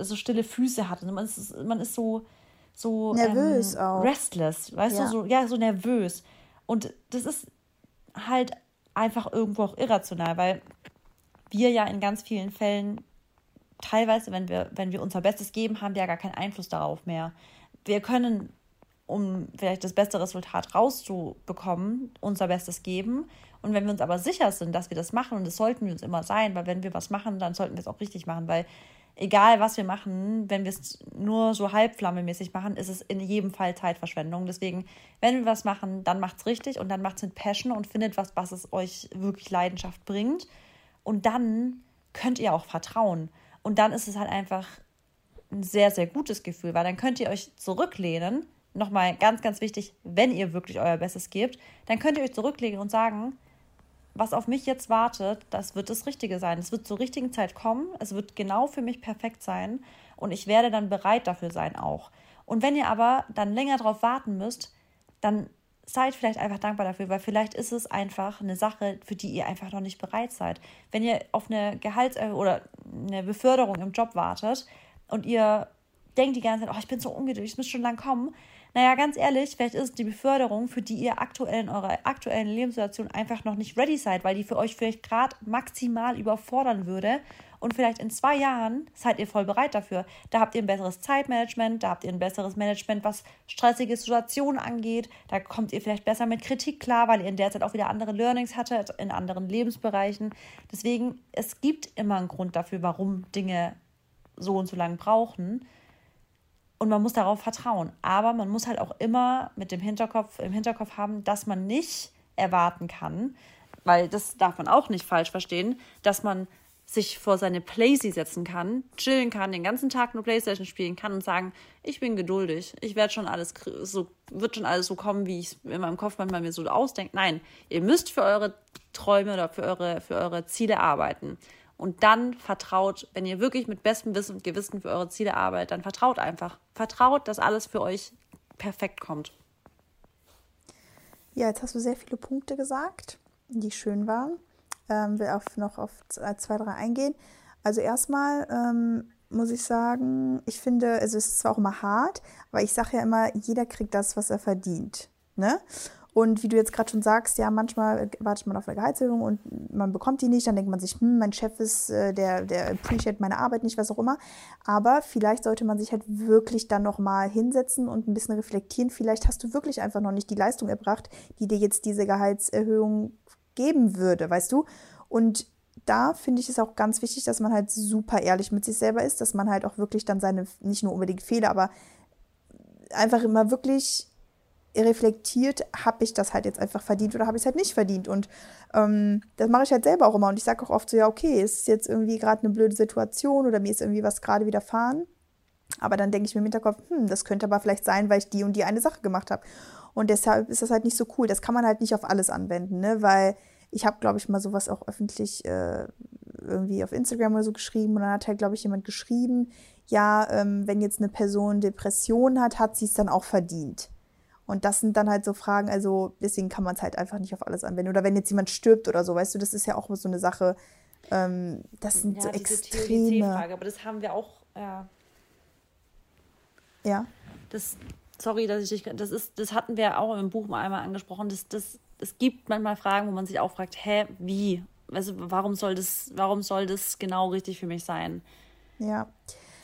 so stille Füße hat. Man ist, man ist so, so nervös ähm, auch. restless, weißt ja. du, so, ja, so nervös. Und das ist halt einfach irgendwo auch irrational, weil wir ja in ganz vielen Fällen teilweise, wenn wir, wenn wir unser Bestes geben, haben wir ja gar keinen Einfluss darauf mehr. Wir können, um vielleicht das beste Resultat rauszubekommen, unser Bestes geben. Und wenn wir uns aber sicher sind, dass wir das machen, und das sollten wir uns immer sein, weil wenn wir was machen, dann sollten wir es auch richtig machen, weil egal was wir machen, wenn wir es nur so halbflammemäßig machen, ist es in jedem Fall Zeitverschwendung. Deswegen, wenn wir was machen, dann macht es richtig und dann macht es mit Passion und findet was, was es euch wirklich Leidenschaft bringt. Und dann könnt ihr auch vertrauen. Und dann ist es halt einfach ein sehr, sehr gutes Gefühl, weil dann könnt ihr euch zurücklehnen. Nochmal ganz, ganz wichtig, wenn ihr wirklich euer Bestes gebt, dann könnt ihr euch zurücklegen und sagen, was auf mich jetzt wartet, das wird das Richtige sein. Es wird zur richtigen Zeit kommen. Es wird genau für mich perfekt sein. Und ich werde dann bereit dafür sein auch. Und wenn ihr aber dann länger darauf warten müsst, dann seid vielleicht einfach dankbar dafür, weil vielleicht ist es einfach eine Sache, für die ihr einfach noch nicht bereit seid. Wenn ihr auf eine Gehaltserhöhung oder eine Beförderung im Job wartet und ihr denkt die ganze Zeit, oh, ich bin so ungeduldig, es muss schon lang kommen, naja, ganz ehrlich, vielleicht ist es die Beförderung, für die ihr aktuell in eurer aktuellen Lebenssituation einfach noch nicht ready seid, weil die für euch vielleicht gerade maximal überfordern würde. Und vielleicht in zwei Jahren seid ihr voll bereit dafür. Da habt ihr ein besseres Zeitmanagement, da habt ihr ein besseres Management, was stressige Situationen angeht. Da kommt ihr vielleicht besser mit Kritik klar, weil ihr in der Zeit auch wieder andere Learnings hattet in anderen Lebensbereichen. Deswegen, es gibt immer einen Grund dafür, warum Dinge so und so lange brauchen und man muss darauf vertrauen. Aber man muss halt auch immer mit dem Hinterkopf, im Hinterkopf haben, dass man nicht erwarten kann, weil das darf man auch nicht falsch verstehen, dass man sich vor seine Playsee setzen kann, chillen kann, den ganzen Tag nur Playstation spielen kann und sagen, ich bin geduldig, ich werde schon alles so, wird schon alles so kommen, wie ich es in meinem Kopf manchmal mir so ausdenke. Nein, ihr müsst für eure Träume oder für eure, für eure Ziele arbeiten. Und dann vertraut, wenn ihr wirklich mit bestem Wissen und Gewissen für eure Ziele arbeitet, dann vertraut einfach. Vertraut, dass alles für euch perfekt kommt. Ja, jetzt hast du sehr viele Punkte gesagt, die schön waren. Ähm, will auf, noch auf zwei, drei eingehen. Also erstmal ähm, muss ich sagen, ich finde, also es ist zwar auch immer hart, aber ich sage ja immer, jeder kriegt das, was er verdient. Ne? Und wie du jetzt gerade schon sagst, ja, manchmal wartet man auf eine Gehaltserhöhung und man bekommt die nicht. Dann denkt man sich, hm, mein Chef ist, äh, der, der appreciate meine Arbeit nicht, was auch immer. Aber vielleicht sollte man sich halt wirklich dann nochmal hinsetzen und ein bisschen reflektieren. Vielleicht hast du wirklich einfach noch nicht die Leistung erbracht, die dir jetzt diese Gehaltserhöhung geben würde, weißt du? Und da finde ich es auch ganz wichtig, dass man halt super ehrlich mit sich selber ist, dass man halt auch wirklich dann seine, nicht nur unbedingt Fehler, aber einfach immer wirklich reflektiert, habe ich das halt jetzt einfach verdient oder habe ich es halt nicht verdient. Und ähm, das mache ich halt selber auch immer. Und ich sage auch oft so, ja, okay, ist jetzt irgendwie gerade eine blöde Situation oder mir ist irgendwie was gerade widerfahren. Aber dann denke ich mir im Hinterkopf, hm, das könnte aber vielleicht sein, weil ich die und die eine Sache gemacht habe. Und deshalb ist das halt nicht so cool. Das kann man halt nicht auf alles anwenden, ne? Weil ich habe, glaube ich, mal sowas auch öffentlich äh, irgendwie auf Instagram oder so geschrieben. Und dann hat halt, glaube ich, jemand geschrieben, ja, ähm, wenn jetzt eine Person Depression hat, hat sie es dann auch verdient. Und das sind dann halt so Fragen, also deswegen kann man es halt einfach nicht auf alles anwenden. Oder wenn jetzt jemand stirbt oder so, weißt du, das ist ja auch so eine Sache, ähm, das sind ja, so extreme. Frage, aber das haben wir auch, ja. Ja. das, sorry, dass ich dich, das ist, das hatten wir auch im Buch mal einmal angesprochen, das, das, es gibt manchmal Fragen, wo man sich auch fragt, hä, wie? Also warum soll das, warum soll das genau richtig für mich sein? Ja.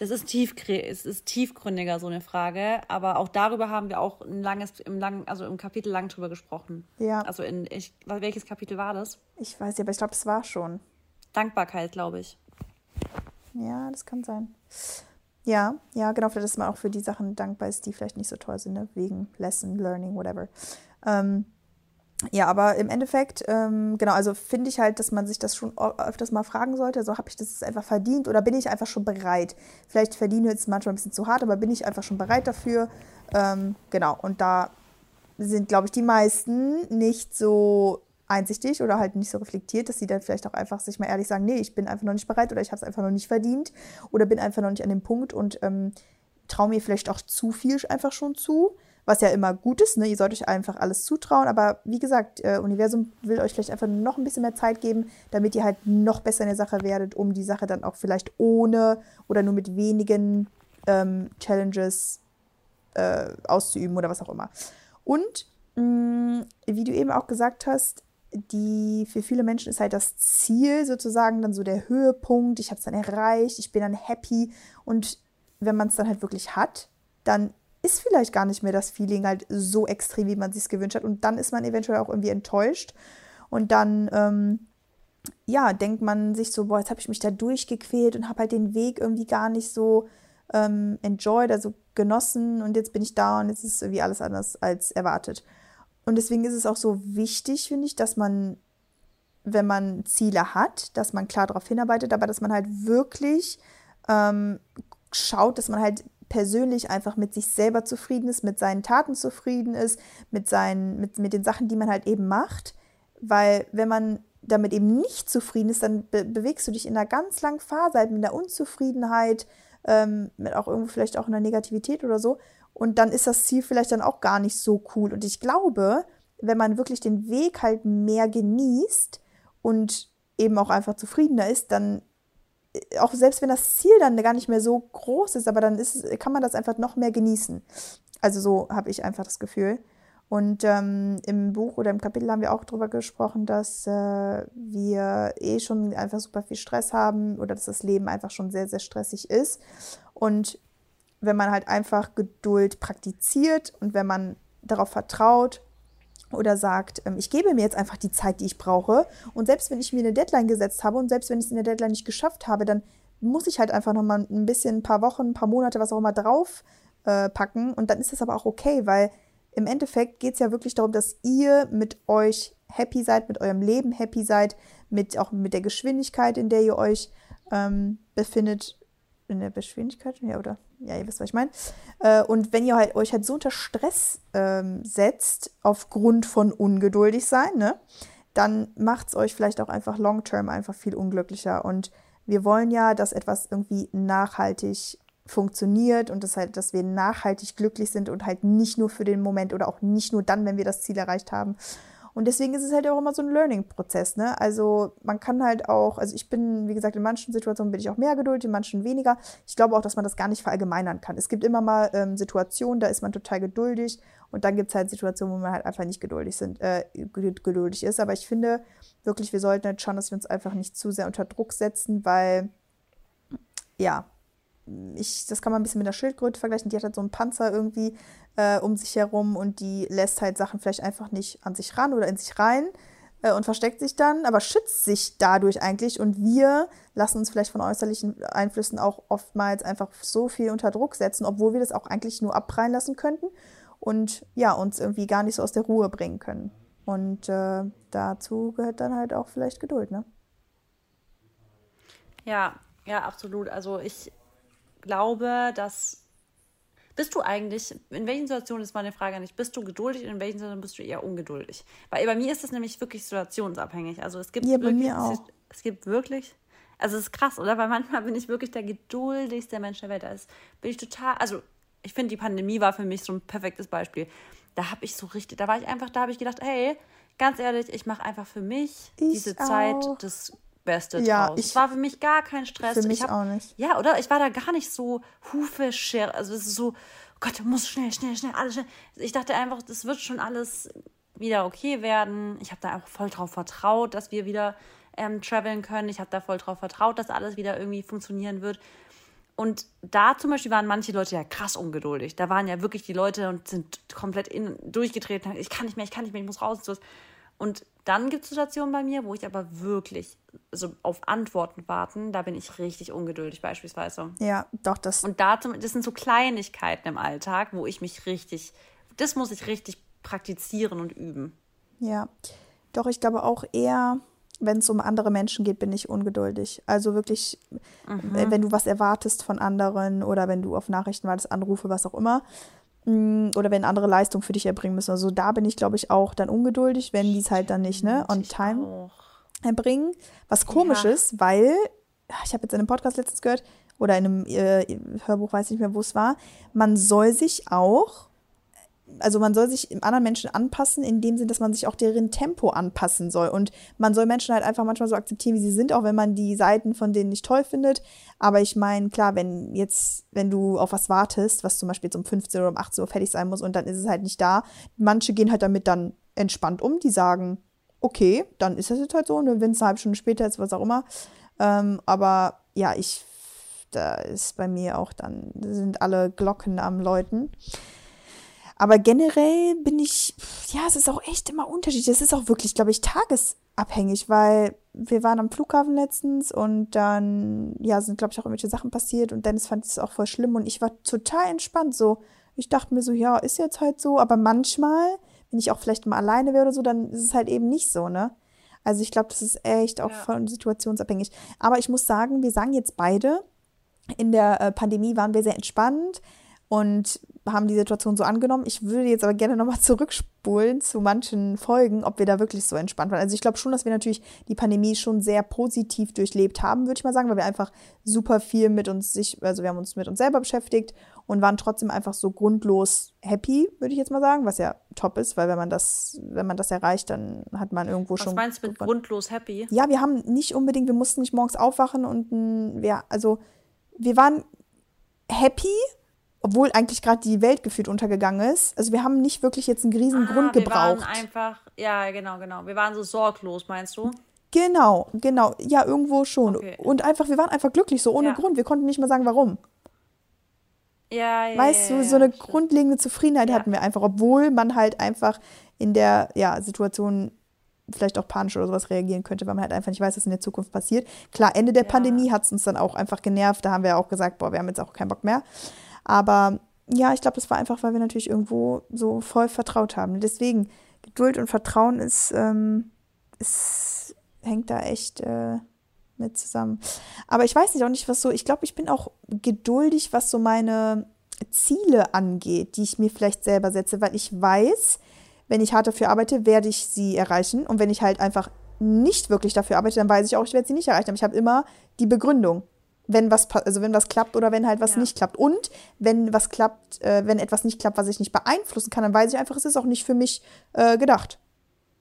Das ist, tief, es ist tiefgründiger, so eine Frage, aber auch darüber haben wir auch ein langes, im langen, also im Kapitel lang drüber gesprochen. Ja. Also in, ich, welches Kapitel war das? Ich weiß ja, aber ich glaube, es war schon. Dankbarkeit, glaube ich. Ja, das kann sein. Ja, ja, genau, vielleicht, dass man auch für die Sachen dankbar ist, die vielleicht nicht so toll sind, ne? wegen Lesson, Learning, whatever. Ähm, ja, aber im Endeffekt, ähm, genau, also finde ich halt, dass man sich das schon öfters mal fragen sollte. Also habe ich das einfach verdient oder bin ich einfach schon bereit? Vielleicht verdiene ich jetzt manchmal ein bisschen zu hart, aber bin ich einfach schon bereit dafür? Ähm, genau, und da sind, glaube ich, die meisten nicht so einsichtig oder halt nicht so reflektiert, dass sie dann vielleicht auch einfach sich mal ehrlich sagen, nee, ich bin einfach noch nicht bereit oder ich habe es einfach noch nicht verdient oder bin einfach noch nicht an dem Punkt und ähm, traue mir vielleicht auch zu viel einfach schon zu was ja immer gut ist. Ne? Ihr sollt euch einfach alles zutrauen. Aber wie gesagt, äh, Universum will euch vielleicht einfach noch ein bisschen mehr Zeit geben, damit ihr halt noch besser in der Sache werdet, um die Sache dann auch vielleicht ohne oder nur mit wenigen ähm, Challenges äh, auszuüben oder was auch immer. Und mh, mm, wie du eben auch gesagt hast, die für viele Menschen ist halt das Ziel sozusagen dann so der Höhepunkt. Ich habe es dann erreicht, ich bin dann happy. Und wenn man es dann halt wirklich hat, dann ist vielleicht gar nicht mehr das Feeling halt so extrem, wie man sich gewünscht hat. Und dann ist man eventuell auch irgendwie enttäuscht. Und dann, ähm, ja, denkt man sich so, boah, jetzt habe ich mich da durchgequält und habe halt den Weg irgendwie gar nicht so ähm, enjoyed, also genossen. Und jetzt bin ich da und jetzt ist irgendwie alles anders als erwartet. Und deswegen ist es auch so wichtig, finde ich, dass man, wenn man Ziele hat, dass man klar darauf hinarbeitet, aber dass man halt wirklich ähm, schaut, dass man halt persönlich einfach mit sich selber zufrieden ist, mit seinen Taten zufrieden ist, mit, seinen, mit, mit den Sachen, die man halt eben macht. Weil wenn man damit eben nicht zufrieden ist, dann be bewegst du dich in einer ganz langen Phase halt mit der Unzufriedenheit, ähm, mit auch irgendwo vielleicht auch einer Negativität oder so. Und dann ist das Ziel vielleicht dann auch gar nicht so cool. Und ich glaube, wenn man wirklich den Weg halt mehr genießt und eben auch einfach zufriedener ist, dann auch selbst wenn das Ziel dann gar nicht mehr so groß ist, aber dann ist, kann man das einfach noch mehr genießen. Also so habe ich einfach das Gefühl. Und ähm, im Buch oder im Kapitel haben wir auch darüber gesprochen, dass äh, wir eh schon einfach super viel Stress haben oder dass das Leben einfach schon sehr, sehr stressig ist. Und wenn man halt einfach Geduld praktiziert und wenn man darauf vertraut, oder sagt, ähm, ich gebe mir jetzt einfach die Zeit, die ich brauche. Und selbst wenn ich mir eine Deadline gesetzt habe und selbst wenn ich es in der Deadline nicht geschafft habe, dann muss ich halt einfach nochmal ein bisschen, ein paar Wochen, ein paar Monate, was auch immer drauf äh, packen. Und dann ist das aber auch okay, weil im Endeffekt geht es ja wirklich darum, dass ihr mit euch happy seid, mit eurem Leben happy seid, mit auch mit der Geschwindigkeit, in der ihr euch ähm, befindet. In der Geschwindigkeit, ja, oder? ja, ihr wisst, was ich meine. Äh, und wenn ihr halt, euch halt so unter Stress ähm, setzt, aufgrund von ungeduldig sein, ne, dann macht es euch vielleicht auch einfach long-term einfach viel unglücklicher. Und wir wollen ja, dass etwas irgendwie nachhaltig funktioniert und das halt, dass wir nachhaltig glücklich sind und halt nicht nur für den Moment oder auch nicht nur dann, wenn wir das Ziel erreicht haben. Und deswegen ist es halt auch immer so ein Learning-Prozess, ne? Also man kann halt auch, also ich bin, wie gesagt, in manchen Situationen bin ich auch mehr geduldig, in manchen weniger. Ich glaube auch, dass man das gar nicht verallgemeinern kann. Es gibt immer mal ähm, Situationen, da ist man total geduldig und dann gibt es halt Situationen, wo man halt einfach nicht geduldig sind, äh, geduldig ist. Aber ich finde wirklich, wir sollten halt schauen, dass wir uns einfach nicht zu sehr unter Druck setzen, weil ja, ich, das kann man ein bisschen mit der Schildkröte vergleichen. Die hat halt so einen Panzer irgendwie äh, um sich herum und die lässt halt Sachen vielleicht einfach nicht an sich ran oder in sich rein äh, und versteckt sich dann, aber schützt sich dadurch eigentlich. Und wir lassen uns vielleicht von äußerlichen Einflüssen auch oftmals einfach so viel unter Druck setzen, obwohl wir das auch eigentlich nur abprallen lassen könnten und ja, uns irgendwie gar nicht so aus der Ruhe bringen können. Und äh, dazu gehört dann halt auch vielleicht Geduld, ne? Ja, ja, absolut. Also ich glaube, dass bist du eigentlich, in welchen Situationen ist meine Frage nicht, bist du geduldig und in welchen Situationen bist du eher ungeduldig? Weil bei mir ist das nämlich wirklich situationsabhängig. Also es gibt ja, wirklich, bei mir auch. es gibt wirklich, also es ist krass, oder? Weil manchmal bin ich wirklich der geduldigste Mensch der Welt. Da ist, bin ich total, also ich finde, die Pandemie war für mich so ein perfektes Beispiel. Da habe ich so richtig, da war ich einfach, da habe ich gedacht, hey, ganz ehrlich, ich mache einfach für mich ich diese auch. Zeit des Beste ja, draus. es war für mich gar kein Stress. Für mich hab, auch nicht. Ja, oder? Ich war da gar nicht so hufescher. Also es ist so, oh Gott, muss schnell, schnell, schnell, alles schnell. Ich dachte einfach, das wird schon alles wieder okay werden. Ich habe da auch voll drauf vertraut, dass wir wieder ähm, traveln können. Ich habe da voll drauf vertraut, dass alles wieder irgendwie funktionieren wird. Und da zum Beispiel waren manche Leute ja krass ungeduldig. Da waren ja wirklich die Leute und sind komplett in, durchgetreten. Ich kann nicht mehr, ich kann nicht mehr, ich muss raus. Und dann gibt es Situationen bei mir, wo ich aber wirklich so auf Antworten warten, da bin ich richtig ungeduldig beispielsweise. Ja, doch, das. Und da, das sind so Kleinigkeiten im Alltag, wo ich mich richtig, das muss ich richtig praktizieren und üben. Ja, doch, ich glaube auch eher, wenn es um andere Menschen geht, bin ich ungeduldig. Also wirklich, mhm. wenn du was erwartest von anderen oder wenn du auf Nachrichten wartest, Anrufe, was auch immer, mm, oder wenn andere Leistung für dich erbringen müssen. Also da bin ich, glaube ich, auch dann ungeduldig, wenn die es halt dann nicht, ne, on time erbringen. Was komisch ja. ist, weil, ich habe jetzt in einem Podcast letztens gehört, oder in einem äh, Hörbuch, weiß nicht mehr, wo es war, man soll sich auch also man soll sich anderen Menschen anpassen, in dem Sinn, dass man sich auch deren Tempo anpassen soll. Und man soll Menschen halt einfach manchmal so akzeptieren, wie sie sind, auch wenn man die Seiten von denen nicht toll findet. Aber ich meine, klar, wenn jetzt, wenn du auf was wartest, was zum Beispiel jetzt um 15 oder um 18 Uhr fertig sein muss und dann ist es halt nicht da, manche gehen halt damit dann entspannt um, die sagen, okay, dann ist das jetzt halt so, ne, wenn es eine halbe Stunde später ist, was auch immer. Ähm, aber ja, ich, da ist bei mir auch dann, sind alle Glocken am Läuten. Aber generell bin ich, ja, es ist auch echt immer unterschiedlich. Es ist auch wirklich, glaube ich, tagesabhängig, weil wir waren am Flughafen letztens und dann, ja, sind, glaube ich, auch irgendwelche Sachen passiert und Dennis fand es auch voll schlimm und ich war total entspannt so. Ich dachte mir so, ja, ist jetzt halt so, aber manchmal, wenn ich auch vielleicht mal alleine wäre oder so, dann ist es halt eben nicht so, ne? Also ich glaube, das ist echt auch ja. voll situationsabhängig. Aber ich muss sagen, wir sagen jetzt beide, in der äh, Pandemie waren wir sehr entspannt und haben die Situation so angenommen. Ich würde jetzt aber gerne nochmal zurückspulen zu manchen Folgen, ob wir da wirklich so entspannt waren. Also ich glaube schon, dass wir natürlich die Pandemie schon sehr positiv durchlebt haben, würde ich mal sagen, weil wir einfach super viel mit uns sich, also wir haben uns mit uns selber beschäftigt und waren trotzdem einfach so grundlos happy, würde ich jetzt mal sagen, was ja top ist, weil wenn man das, wenn man das erreicht, dann hat man irgendwo was schon. Was meinst du mit grundlos happy? Ja, wir haben nicht unbedingt, wir mussten nicht morgens aufwachen und wir, also wir waren happy, obwohl eigentlich gerade die Welt gefühlt untergegangen ist. Also wir haben nicht wirklich jetzt einen riesen ah, Grund gebraucht. Wir waren einfach, ja, genau, genau. Wir waren so sorglos, meinst du? Genau, genau. Ja, irgendwo schon. Okay. Und einfach, wir waren einfach glücklich, so ohne ja. Grund. Wir konnten nicht mal sagen, warum. Ja, ja. Weißt ja, du, so eine stimmt. grundlegende Zufriedenheit hatten wir einfach, obwohl man halt einfach in der ja, Situation vielleicht auch panisch oder sowas reagieren könnte, weil man halt einfach nicht weiß, was in der Zukunft passiert. Klar, Ende der Pandemie hat es uns dann auch einfach genervt. Da haben wir auch gesagt, boah, wir haben jetzt auch keinen Bock mehr. Aber ja, ich glaube, das war einfach, weil wir natürlich irgendwo so voll vertraut haben. Deswegen, Geduld und Vertrauen ist, ähm, ist hängt da echt äh, mit zusammen. Aber ich weiß nicht auch nicht, was so, ich glaube, ich bin auch geduldig, was so meine Ziele angeht, die ich mir vielleicht selber setze, weil ich weiß, wenn ich hart dafür arbeite, werde ich sie erreichen. Und wenn ich halt einfach nicht wirklich dafür arbeite, dann weiß ich auch, ich werde sie nicht erreichen. Aber ich habe immer die Begründung wenn was, also wenn was klappt oder wenn halt was ja. nicht klappt. Und wenn was klappt, äh, wenn etwas nicht klappt, was ich nicht beeinflussen kann, dann weiß ich einfach, es ist auch nicht für mich äh, gedacht.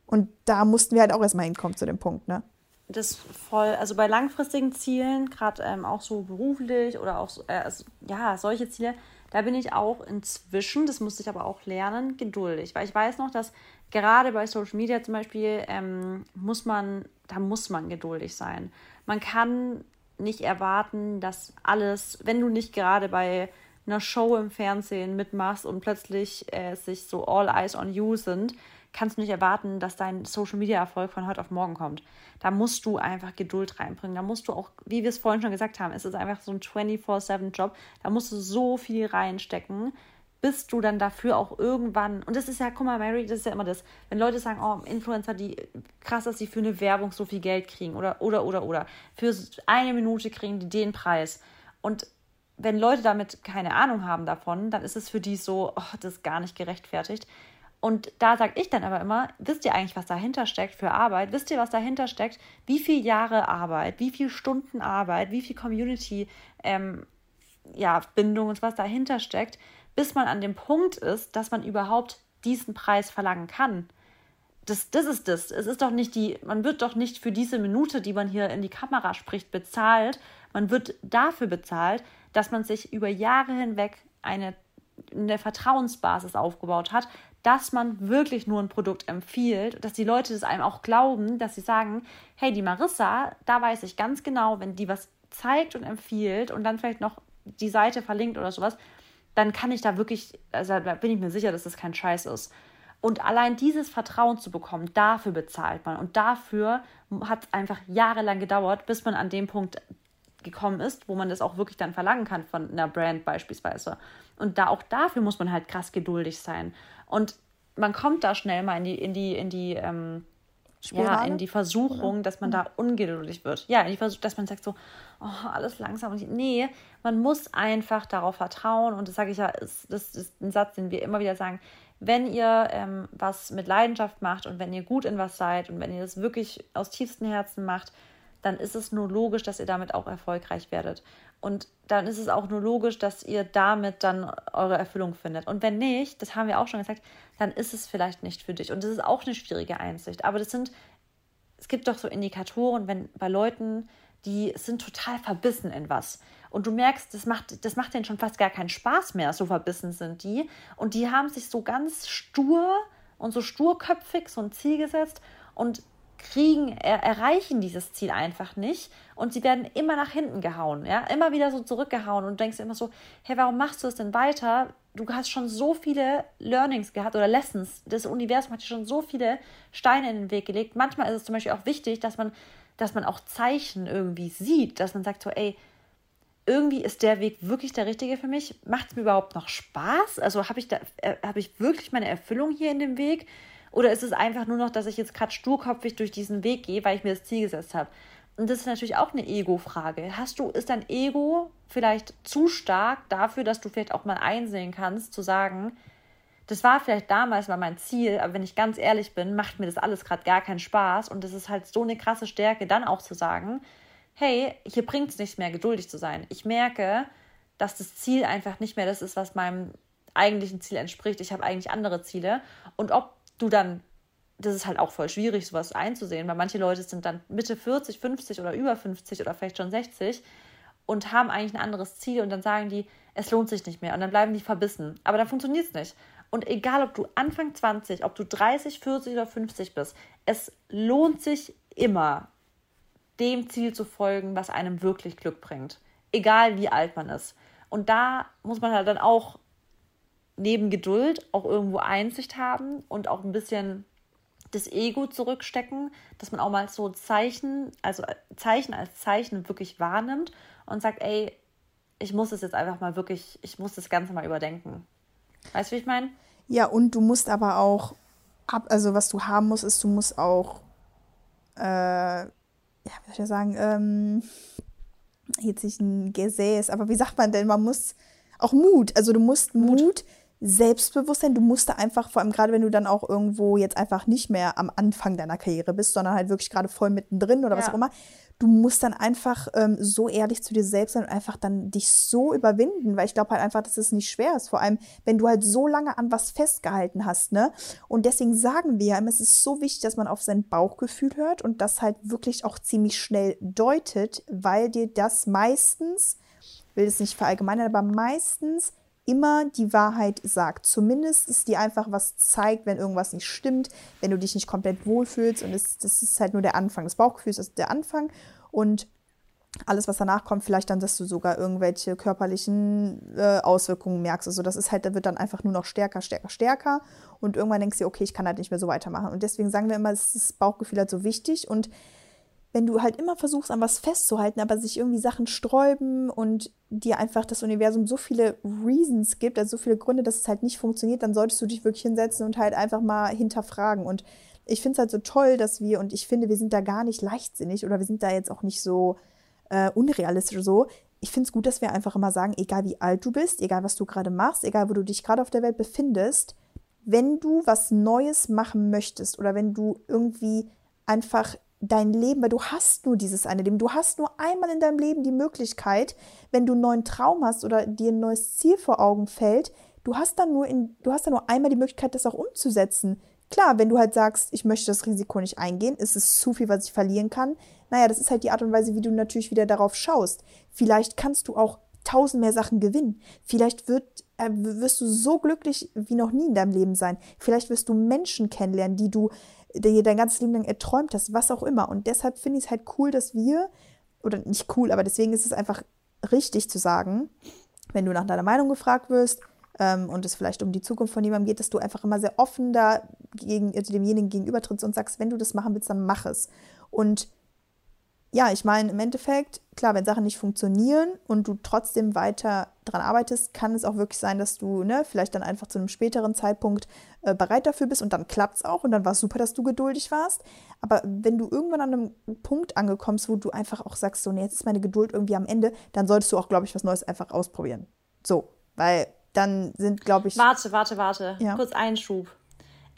Und da mussten wir halt auch erstmal hinkommen zu dem Punkt, ne? Das voll, also bei langfristigen Zielen, gerade ähm, auch so beruflich oder auch so, äh, also, ja, solche Ziele, da bin ich auch inzwischen, das musste ich aber auch lernen, geduldig. Weil ich weiß noch, dass gerade bei Social Media zum Beispiel ähm, muss man, da muss man geduldig sein. Man kann nicht erwarten, dass alles, wenn du nicht gerade bei einer Show im Fernsehen mitmachst und plötzlich äh, sich so all eyes on you sind, kannst du nicht erwarten, dass dein Social Media Erfolg von heute auf morgen kommt. Da musst du einfach Geduld reinbringen. Da musst du auch, wie wir es vorhin schon gesagt haben, es ist einfach so ein 24/7 Job. Da musst du so viel reinstecken, bis du dann dafür auch irgendwann, und das ist ja, guck mal, Mary, das ist ja immer das, wenn Leute sagen, oh, Influencer, die krass, dass sie für eine Werbung so viel Geld kriegen oder, oder, oder, oder, für eine Minute kriegen die den Preis. Und wenn Leute damit keine Ahnung haben davon, dann ist es für die so, oh, das ist gar nicht gerechtfertigt. Und da sage ich dann aber immer, wisst ihr eigentlich, was dahinter steckt für Arbeit? Wisst ihr, was dahinter steckt? Wie viele Jahre Arbeit, wie viele Stunden Arbeit, wie viel Community, ähm, ja, Bindung und was dahinter steckt? Bis man an dem Punkt ist, dass man überhaupt diesen Preis verlangen kann. das, das ist das. Es ist doch nicht die, man wird doch nicht für diese Minute, die man hier in die Kamera spricht, bezahlt. Man wird dafür bezahlt, dass man sich über Jahre hinweg eine, eine Vertrauensbasis aufgebaut hat, dass man wirklich nur ein Produkt empfiehlt, dass die Leute das einem auch glauben, dass sie sagen, hey, die Marissa, da weiß ich ganz genau, wenn die was zeigt und empfiehlt und dann vielleicht noch die Seite verlinkt oder sowas, dann kann ich da wirklich, also da bin ich mir sicher, dass das kein Scheiß ist. Und allein dieses Vertrauen zu bekommen, dafür bezahlt man. Und dafür hat es einfach jahrelang gedauert, bis man an dem Punkt gekommen ist, wo man das auch wirklich dann verlangen kann von einer Brand beispielsweise. Und da auch dafür muss man halt krass geduldig sein. Und man kommt da schnell mal in die, in die, in die, ähm, ja, in die Versuchung, Oder? dass man da ungeduldig wird. Ja, in die Versuchung, dass man sagt so, oh, alles langsam. Und nee, man muss einfach darauf vertrauen. Und das sage ich ja, ist, das ist ein Satz, den wir immer wieder sagen. Wenn ihr ähm, was mit Leidenschaft macht und wenn ihr gut in was seid und wenn ihr das wirklich aus tiefstem Herzen macht, dann ist es nur logisch, dass ihr damit auch erfolgreich werdet. Und dann ist es auch nur logisch, dass ihr damit dann eure Erfüllung findet. Und wenn nicht, das haben wir auch schon gesagt, dann ist es vielleicht nicht für dich. Und das ist auch eine schwierige Einsicht. Aber das sind, es gibt doch so Indikatoren, wenn bei Leuten, die sind total verbissen in was. Und du merkst, das macht, das macht denen schon fast gar keinen Spaß mehr, so verbissen sind die. Und die haben sich so ganz stur und so sturköpfig so ein Ziel gesetzt. Und kriegen, er, erreichen dieses Ziel einfach nicht und sie werden immer nach hinten gehauen, ja, immer wieder so zurückgehauen und denkst immer so, hey, warum machst du es denn weiter? Du hast schon so viele Learnings gehabt oder Lessons. Das Universum hat dir schon so viele Steine in den Weg gelegt. Manchmal ist es zum Beispiel auch wichtig, dass man, dass man auch Zeichen irgendwie sieht, dass man sagt so, ey, irgendwie ist der Weg wirklich der richtige für mich. Macht es mir überhaupt noch Spaß? Also habe ich da, äh, habe ich wirklich meine Erfüllung hier in dem Weg? Oder ist es einfach nur noch, dass ich jetzt gerade sturkopfig durch diesen Weg gehe, weil ich mir das Ziel gesetzt habe? Und das ist natürlich auch eine Ego-Frage. Hast du, ist dein Ego vielleicht zu stark dafür, dass du vielleicht auch mal einsehen kannst, zu sagen, das war vielleicht damals mal mein Ziel, aber wenn ich ganz ehrlich bin, macht mir das alles gerade gar keinen Spaß. Und das ist halt so eine krasse Stärke, dann auch zu sagen, hey, hier bringt es nichts mehr, geduldig zu sein. Ich merke, dass das Ziel einfach nicht mehr das ist, was meinem eigentlichen Ziel entspricht. Ich habe eigentlich andere Ziele. Und ob du dann, das ist halt auch voll schwierig, sowas einzusehen, weil manche Leute sind dann Mitte 40, 50 oder über 50 oder vielleicht schon 60 und haben eigentlich ein anderes Ziel und dann sagen die, es lohnt sich nicht mehr und dann bleiben die verbissen. Aber dann funktioniert es nicht. Und egal, ob du Anfang 20, ob du 30, 40 oder 50 bist, es lohnt sich immer, dem Ziel zu folgen, was einem wirklich Glück bringt. Egal wie alt man ist. Und da muss man halt dann auch neben Geduld auch irgendwo Einsicht haben und auch ein bisschen das Ego zurückstecken, dass man auch mal so Zeichen, also Zeichen als Zeichen wirklich wahrnimmt und sagt, ey, ich muss es jetzt einfach mal wirklich, ich muss das Ganze mal überdenken. Weißt du, wie ich meine? Ja, und du musst aber auch, ab, also was du haben musst, ist, du musst auch, äh, ja, wie soll ich sagen, ähm, jetzt nicht ein Gesäß, aber wie sagt man denn, man muss auch Mut, also du musst Mut, Mut Selbstbewusstsein, du musst da einfach, vor allem gerade wenn du dann auch irgendwo jetzt einfach nicht mehr am Anfang deiner Karriere bist, sondern halt wirklich gerade voll mittendrin oder ja. was auch immer, du musst dann einfach ähm, so ehrlich zu dir selbst sein und einfach dann dich so überwinden, weil ich glaube halt einfach, dass es nicht schwer ist, vor allem wenn du halt so lange an was festgehalten hast, ne? Und deswegen sagen wir, es ist so wichtig, dass man auf sein Bauchgefühl hört und das halt wirklich auch ziemlich schnell deutet, weil dir das meistens, will es nicht verallgemeinern, aber meistens immer die Wahrheit sagt. Zumindest ist die einfach was zeigt, wenn irgendwas nicht stimmt, wenn du dich nicht komplett wohlfühlst. Und es, das ist halt nur der Anfang. Das Bauchgefühl ist der Anfang. Und alles, was danach kommt, vielleicht dann, dass du sogar irgendwelche körperlichen äh, Auswirkungen merkst. Also das ist halt, da wird dann einfach nur noch stärker, stärker, stärker. Und irgendwann denkst du, okay, ich kann halt nicht mehr so weitermachen. Und deswegen sagen wir immer, das Bauchgefühl halt so wichtig. Und wenn du halt immer versuchst, an was festzuhalten, aber sich irgendwie Sachen sträuben und dir einfach das Universum so viele Reasons gibt, also so viele Gründe, dass es halt nicht funktioniert, dann solltest du dich wirklich hinsetzen und halt einfach mal hinterfragen. Und ich finde es halt so toll, dass wir, und ich finde, wir sind da gar nicht leichtsinnig oder wir sind da jetzt auch nicht so äh, unrealistisch oder so. Ich finde es gut, dass wir einfach immer sagen, egal wie alt du bist, egal was du gerade machst, egal wo du dich gerade auf der Welt befindest, wenn du was Neues machen möchtest oder wenn du irgendwie einfach dein Leben, weil du hast nur dieses eine Leben. Du hast nur einmal in deinem Leben die Möglichkeit, wenn du einen neuen Traum hast oder dir ein neues Ziel vor Augen fällt, du hast dann nur in, du hast dann nur einmal die Möglichkeit, das auch umzusetzen. Klar, wenn du halt sagst, ich möchte das Risiko nicht eingehen, ist es zu viel, was ich verlieren kann. Naja, das ist halt die Art und Weise, wie du natürlich wieder darauf schaust. Vielleicht kannst du auch tausend mehr Sachen gewinnen. Vielleicht wird, äh, wirst du so glücklich wie noch nie in deinem Leben sein. Vielleicht wirst du Menschen kennenlernen, die du die dein ganzes Leben lang erträumt hast, was auch immer. Und deshalb finde ich es halt cool, dass wir, oder nicht cool, aber deswegen ist es einfach richtig zu sagen, wenn du nach deiner Meinung gefragt wirst, ähm, und es vielleicht um die Zukunft von jemandem geht, dass du einfach immer sehr offen da gegen, also demjenigen gegenüber trittst und sagst, wenn du das machen willst, dann mach es. Und ja, ich meine, im Endeffekt, klar, wenn Sachen nicht funktionieren und du trotzdem weiter daran arbeitest, kann es auch wirklich sein, dass du ne, vielleicht dann einfach zu einem späteren Zeitpunkt äh, bereit dafür bist und dann klappt es auch und dann war es super, dass du geduldig warst. Aber wenn du irgendwann an einem Punkt angekommst, wo du einfach auch sagst, so, nee, jetzt ist meine Geduld irgendwie am Ende, dann solltest du auch, glaube ich, was Neues einfach ausprobieren. So, weil dann sind, glaube ich. Warte, warte, warte. Ja. Kurz Einschub.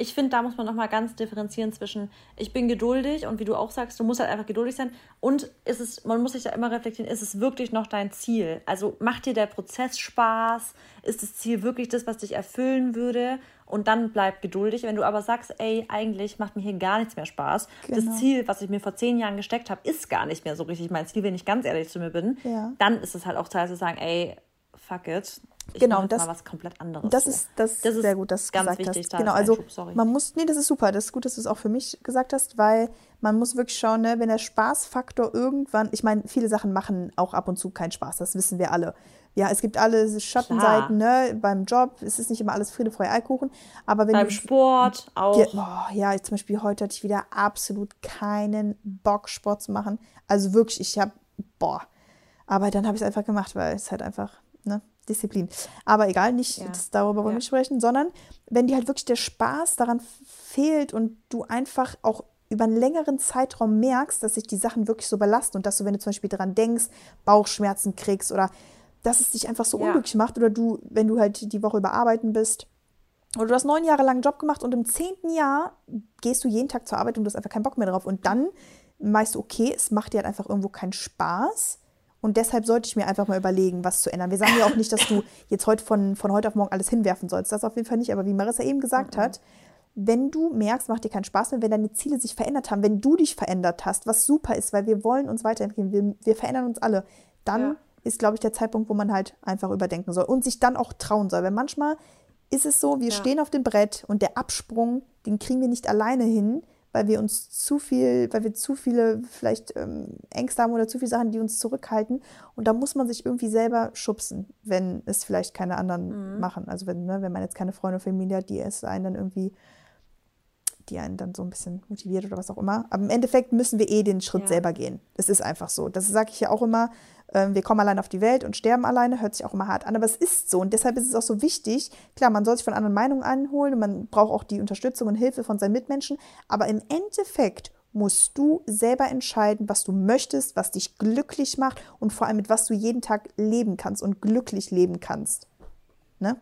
Ich finde, da muss man nochmal ganz differenzieren zwischen, ich bin geduldig und wie du auch sagst, du musst halt einfach geduldig sein und ist es, man muss sich da immer reflektieren, ist es wirklich noch dein Ziel? Also macht dir der Prozess Spaß? Ist das Ziel wirklich das, was dich erfüllen würde? Und dann bleib geduldig. Wenn du aber sagst, ey, eigentlich macht mir hier gar nichts mehr Spaß. Genau. Das Ziel, was ich mir vor zehn Jahren gesteckt habe, ist gar nicht mehr so richtig mein Ziel, wenn ich ganz ehrlich zu mir bin. Ja. Dann ist es halt auch Zeit zu sagen, ey, fuck it. Ich genau, das, mal was komplett anderes. Das ist, das, das ist sehr gut, dass du ganz gesagt wichtig, hast. Genau, also man muss, nee, das ist super, das ist gut, dass du es auch für mich gesagt hast, weil man muss wirklich schauen, ne, wenn der Spaßfaktor irgendwann, ich meine, viele Sachen machen auch ab und zu keinen Spaß, das wissen wir alle. Ja, es gibt alle Schattenseiten, ne, beim Job, es ist nicht immer alles Friede, Freude, Eikuchen, aber wenn Beim du, Sport auch. Ja, oh, ja, zum Beispiel heute hatte ich wieder absolut keinen Bock, Sport zu machen. Also wirklich, ich habe, boah, aber dann habe ich es einfach gemacht, weil es halt einfach, ne, Disziplin. Aber egal, nicht ja. darüber wollen wir ja. sprechen, sondern wenn dir halt wirklich der Spaß daran fehlt und du einfach auch über einen längeren Zeitraum merkst, dass sich die Sachen wirklich so belasten und dass du, wenn du zum Beispiel daran denkst, Bauchschmerzen kriegst oder dass es dich einfach so ja. unglücklich macht oder du, wenn du halt die Woche überarbeiten bist oder du hast neun Jahre lang einen Job gemacht und im zehnten Jahr gehst du jeden Tag zur Arbeit und du hast einfach keinen Bock mehr drauf und dann meinst du, okay, es macht dir halt einfach irgendwo keinen Spaß und deshalb sollte ich mir einfach mal überlegen, was zu ändern. Wir sagen ja auch nicht, dass du jetzt heute von, von heute auf morgen alles hinwerfen sollst. Das auf jeden Fall nicht. Aber wie Marissa eben gesagt mhm. hat, wenn du merkst, macht dir keinen Spaß mehr, wenn deine Ziele sich verändert haben, wenn du dich verändert hast, was super ist, weil wir wollen uns weiterentwickeln, wir, wir verändern uns alle, dann ja. ist, glaube ich, der Zeitpunkt, wo man halt einfach überdenken soll und sich dann auch trauen soll. Weil manchmal ist es so, wir ja. stehen auf dem Brett und der Absprung, den kriegen wir nicht alleine hin weil wir uns zu viel, weil wir zu viele vielleicht ähm, Ängste haben oder zu viele Sachen, die uns zurückhalten. Und da muss man sich irgendwie selber schubsen, wenn es vielleicht keine anderen mhm. machen. Also wenn, ne, wenn man jetzt keine Freunde oder Familie hat, die es einen dann irgendwie, die einen dann so ein bisschen motiviert oder was auch immer. Aber im Endeffekt müssen wir eh den Schritt ja. selber gehen. Es ist einfach so. Das sage ich ja auch immer. Ähm, wir kommen allein auf die Welt und sterben alleine, hört sich auch immer hart an, aber es ist so und deshalb ist es auch so wichtig. Klar, man soll sich von anderen Meinungen einholen und man braucht auch die Unterstützung und Hilfe von seinen Mitmenschen, aber im Endeffekt musst du selber entscheiden, was du möchtest, was dich glücklich macht und vor allem mit was du jeden Tag leben kannst und glücklich leben kannst. Ne?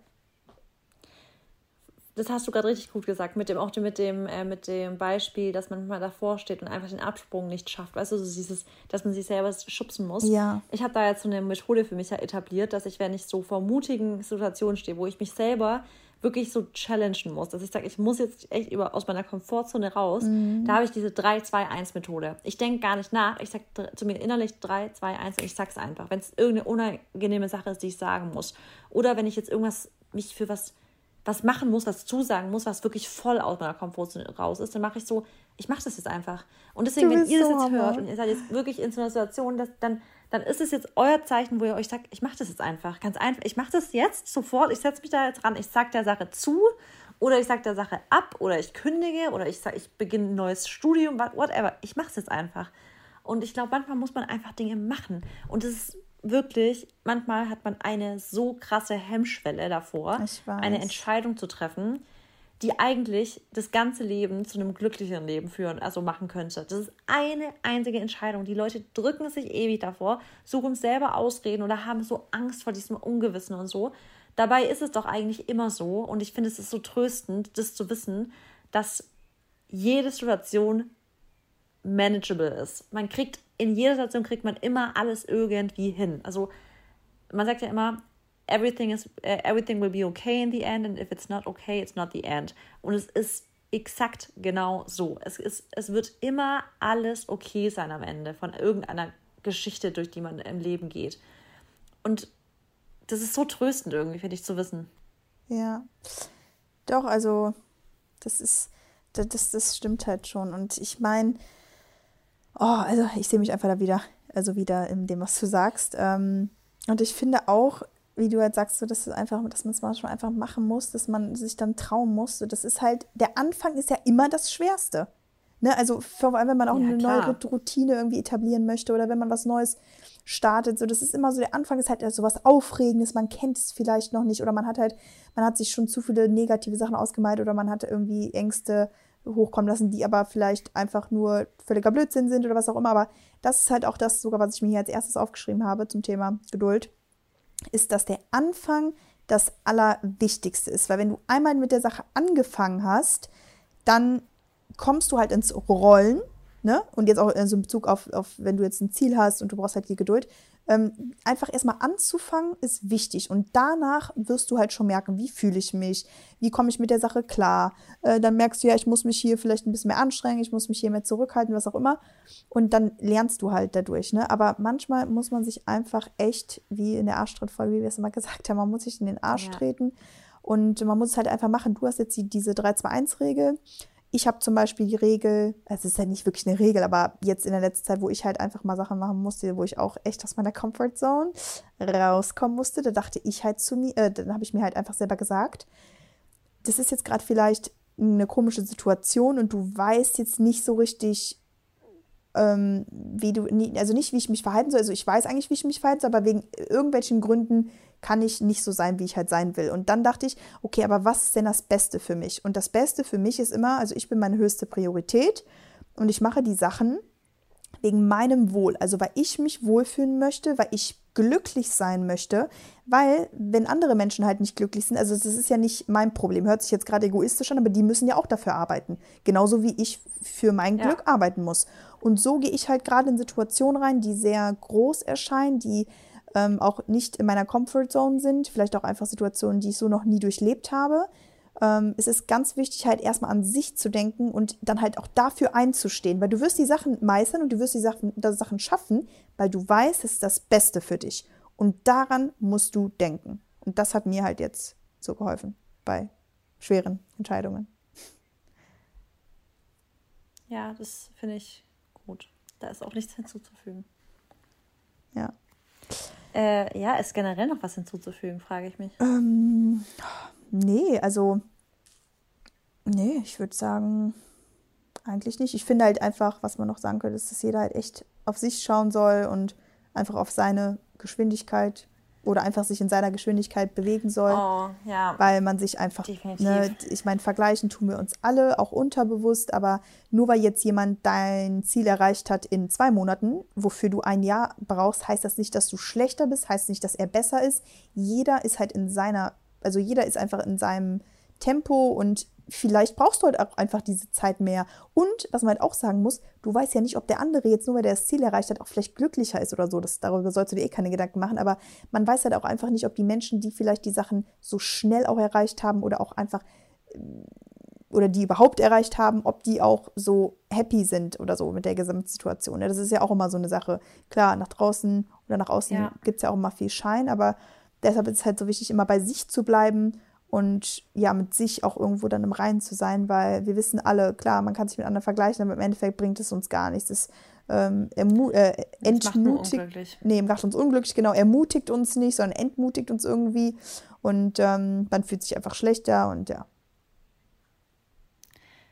Das hast du gerade richtig gut gesagt, mit dem, auch mit dem, äh, mit dem Beispiel, dass man mal davor steht und einfach den Absprung nicht schafft. Weißt du, so dieses, dass man sich selber schubsen muss. Ja. Ich habe da jetzt so eine Methode für mich ja etabliert, dass ich, wenn ich so vor mutigen Situationen stehe, wo ich mich selber wirklich so challengen muss, dass ich sage, ich muss jetzt echt über, aus meiner Komfortzone raus, mhm. da habe ich diese 3-2-1-Methode. Ich denke gar nicht nach, ich sage zu mir innerlich 3, 2, 1 und ich sag's einfach, wenn es irgendeine unangenehme Sache ist, die ich sagen muss. Oder wenn ich jetzt irgendwas, mich für was was machen muss, was zusagen muss, was wirklich voll aus meiner Komfortzone raus ist, dann mache ich so, ich mache das jetzt einfach. Und deswegen, wenn ihr das jetzt hört und ihr seid jetzt wirklich in so einer Situation, dass, dann, dann ist es jetzt euer Zeichen, wo ihr euch sagt, ich mache das jetzt einfach. Ganz einfach. Ich mache das jetzt sofort, ich setze mich da jetzt ran, ich sage der Sache zu oder ich sage der Sache ab oder ich kündige oder ich sage, ich beginne ein neues Studium, whatever. Ich mache es jetzt einfach. Und ich glaube, manchmal muss man einfach Dinge machen. Und es ist wirklich, manchmal hat man eine so krasse Hemmschwelle davor, eine Entscheidung zu treffen, die eigentlich das ganze Leben zu einem glücklicheren Leben führen, also machen könnte. Das ist eine einzige Entscheidung. Die Leute drücken sich ewig davor, suchen selber Ausreden oder haben so Angst vor diesem Ungewissen und so. Dabei ist es doch eigentlich immer so und ich finde es ist so tröstend, das zu wissen, dass jede Situation manageable ist. Man kriegt in jeder Situation kriegt man immer alles irgendwie hin. Also man sagt ja immer, everything is uh, everything will be okay in the end and if it's not okay, it's not the end. Und es ist exakt genau so. Es, ist, es wird immer alles okay sein am Ende von irgendeiner Geschichte, durch die man im Leben geht. Und das ist so tröstend irgendwie, finde ich, zu wissen. Ja. Doch, also, das ist, das, das stimmt halt schon. Und ich meine, oh, also ich sehe mich einfach da wieder, also wieder in dem, was du sagst. Ähm, und ich finde auch, wie du halt sagst, so, dass, es einfach, dass man es manchmal einfach machen muss, dass man sich dann trauen muss. So, das ist halt, der Anfang ist ja immer das Schwerste. Ne? Also vor allem, wenn man auch ja, eine klar. neue Routine irgendwie etablieren möchte oder wenn man was Neues startet. So, das ist immer so, der Anfang ist halt so was Aufregendes, man kennt es vielleicht noch nicht oder man hat halt, man hat sich schon zu viele negative Sachen ausgemalt oder man hat irgendwie Ängste hochkommen lassen, die aber vielleicht einfach nur völliger Blödsinn sind oder was auch immer. Aber das ist halt auch das sogar, was ich mir hier als erstes aufgeschrieben habe zum Thema Geduld, ist, dass der Anfang das Allerwichtigste ist. Weil wenn du einmal mit der Sache angefangen hast, dann kommst du halt ins Rollen ne? Und jetzt auch in so Bezug auf, auf, wenn du jetzt ein Ziel hast und du brauchst halt die Geduld, ähm, einfach erstmal anzufangen ist wichtig. Und danach wirst du halt schon merken, wie fühle ich mich, wie komme ich mit der Sache klar. Äh, dann merkst du ja, ich muss mich hier vielleicht ein bisschen mehr anstrengen, ich muss mich hier mehr zurückhalten, was auch immer. Und dann lernst du halt dadurch. Ne? Aber manchmal muss man sich einfach echt, wie in der Arschtrittfolge, wie wir es immer gesagt haben, man muss sich in den Arsch ja. treten. Und man muss es halt einfach machen. Du hast jetzt die, diese 3-2-1-Regel. Ich habe zum Beispiel die Regel, also es ist ja nicht wirklich eine Regel, aber jetzt in der letzten Zeit, wo ich halt einfach mal Sachen machen musste, wo ich auch echt aus meiner Comfortzone rauskommen musste, da dachte ich halt zu mir, äh, dann habe ich mir halt einfach selber gesagt, das ist jetzt gerade vielleicht eine komische Situation und du weißt jetzt nicht so richtig, ähm, wie du, also nicht, wie ich mich verhalten soll. Also ich weiß eigentlich, wie ich mich verhalten soll, aber wegen irgendwelchen Gründen kann ich nicht so sein, wie ich halt sein will. Und dann dachte ich, okay, aber was ist denn das Beste für mich? Und das Beste für mich ist immer, also ich bin meine höchste Priorität und ich mache die Sachen wegen meinem Wohl. Also weil ich mich wohlfühlen möchte, weil ich glücklich sein möchte, weil wenn andere Menschen halt nicht glücklich sind, also das ist ja nicht mein Problem, hört sich jetzt gerade egoistisch an, aber die müssen ja auch dafür arbeiten, genauso wie ich für mein ja. Glück arbeiten muss. Und so gehe ich halt gerade in Situationen rein, die sehr groß erscheinen, die ähm, auch nicht in meiner Comfortzone sind, vielleicht auch einfach Situationen, die ich so noch nie durchlebt habe. Ähm, es ist ganz wichtig, halt erstmal an sich zu denken und dann halt auch dafür einzustehen, weil du wirst die Sachen meistern und du wirst die Sachen, die Sachen schaffen, weil du weißt, es ist das Beste für dich. Und daran musst du denken. Und das hat mir halt jetzt so geholfen bei schweren Entscheidungen. Ja, das finde ich gut. Da ist auch nichts hinzuzufügen. Ja. Äh, ja, ist generell noch was hinzuzufügen, frage ich mich. Ähm, nee, also, nee, ich würde sagen, eigentlich nicht. Ich finde halt einfach, was man noch sagen könnte, ist, dass jeder halt echt auf sich schauen soll und einfach auf seine Geschwindigkeit oder einfach sich in seiner Geschwindigkeit bewegen soll. Oh, ja. Weil man sich einfach, ne, ich meine, vergleichen tun wir uns alle, auch unterbewusst, aber nur weil jetzt jemand dein Ziel erreicht hat in zwei Monaten, wofür du ein Jahr brauchst, heißt das nicht, dass du schlechter bist, heißt nicht, dass er besser ist. Jeder ist halt in seiner, also jeder ist einfach in seinem Tempo und vielleicht brauchst du halt auch einfach diese Zeit mehr. Und was man halt auch sagen muss, du weißt ja nicht, ob der andere jetzt nur, weil der das Ziel erreicht hat, auch vielleicht glücklicher ist oder so. Das, darüber sollst du dir eh keine Gedanken machen. Aber man weiß halt auch einfach nicht, ob die Menschen, die vielleicht die Sachen so schnell auch erreicht haben oder auch einfach ähm, oder die überhaupt erreicht haben, ob die auch so happy sind oder so mit der Gesamtsituation. Das ist ja auch immer so eine Sache. Klar, nach draußen oder nach außen ja. gibt es ja auch immer viel Schein, aber deshalb ist es halt so wichtig, immer bei sich zu bleiben und ja, mit sich auch irgendwo dann im Reinen zu sein, weil wir wissen alle, klar, man kann sich mit anderen vergleichen, aber im Endeffekt bringt es uns gar nichts. Es ähm, äh, entmutigt, nee, macht uns unglücklich, genau, ermutigt uns nicht, sondern entmutigt uns irgendwie und ähm, man fühlt sich einfach schlechter und ja.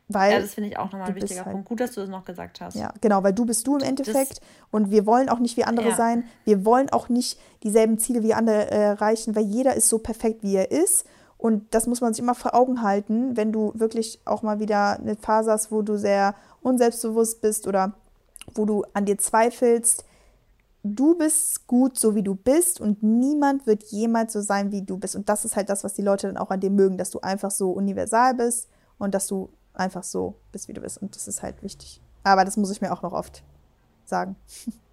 Weil ja, das finde ich auch nochmal ein wichtiger halt, Punkt. Gut, dass du das noch gesagt hast. Ja, genau, weil du bist du im Endeffekt das, und wir wollen auch nicht wie andere ja. sein. Wir wollen auch nicht dieselben Ziele wie andere äh, erreichen, weil jeder ist so perfekt, wie er ist und das muss man sich immer vor Augen halten, wenn du wirklich auch mal wieder eine Phase hast, wo du sehr unselbstbewusst bist oder wo du an dir zweifelst. Du bist gut, so wie du bist und niemand wird jemals so sein, wie du bist. Und das ist halt das, was die Leute dann auch an dir mögen, dass du einfach so universal bist und dass du einfach so bist, wie du bist. Und das ist halt wichtig. Aber das muss ich mir auch noch oft sagen.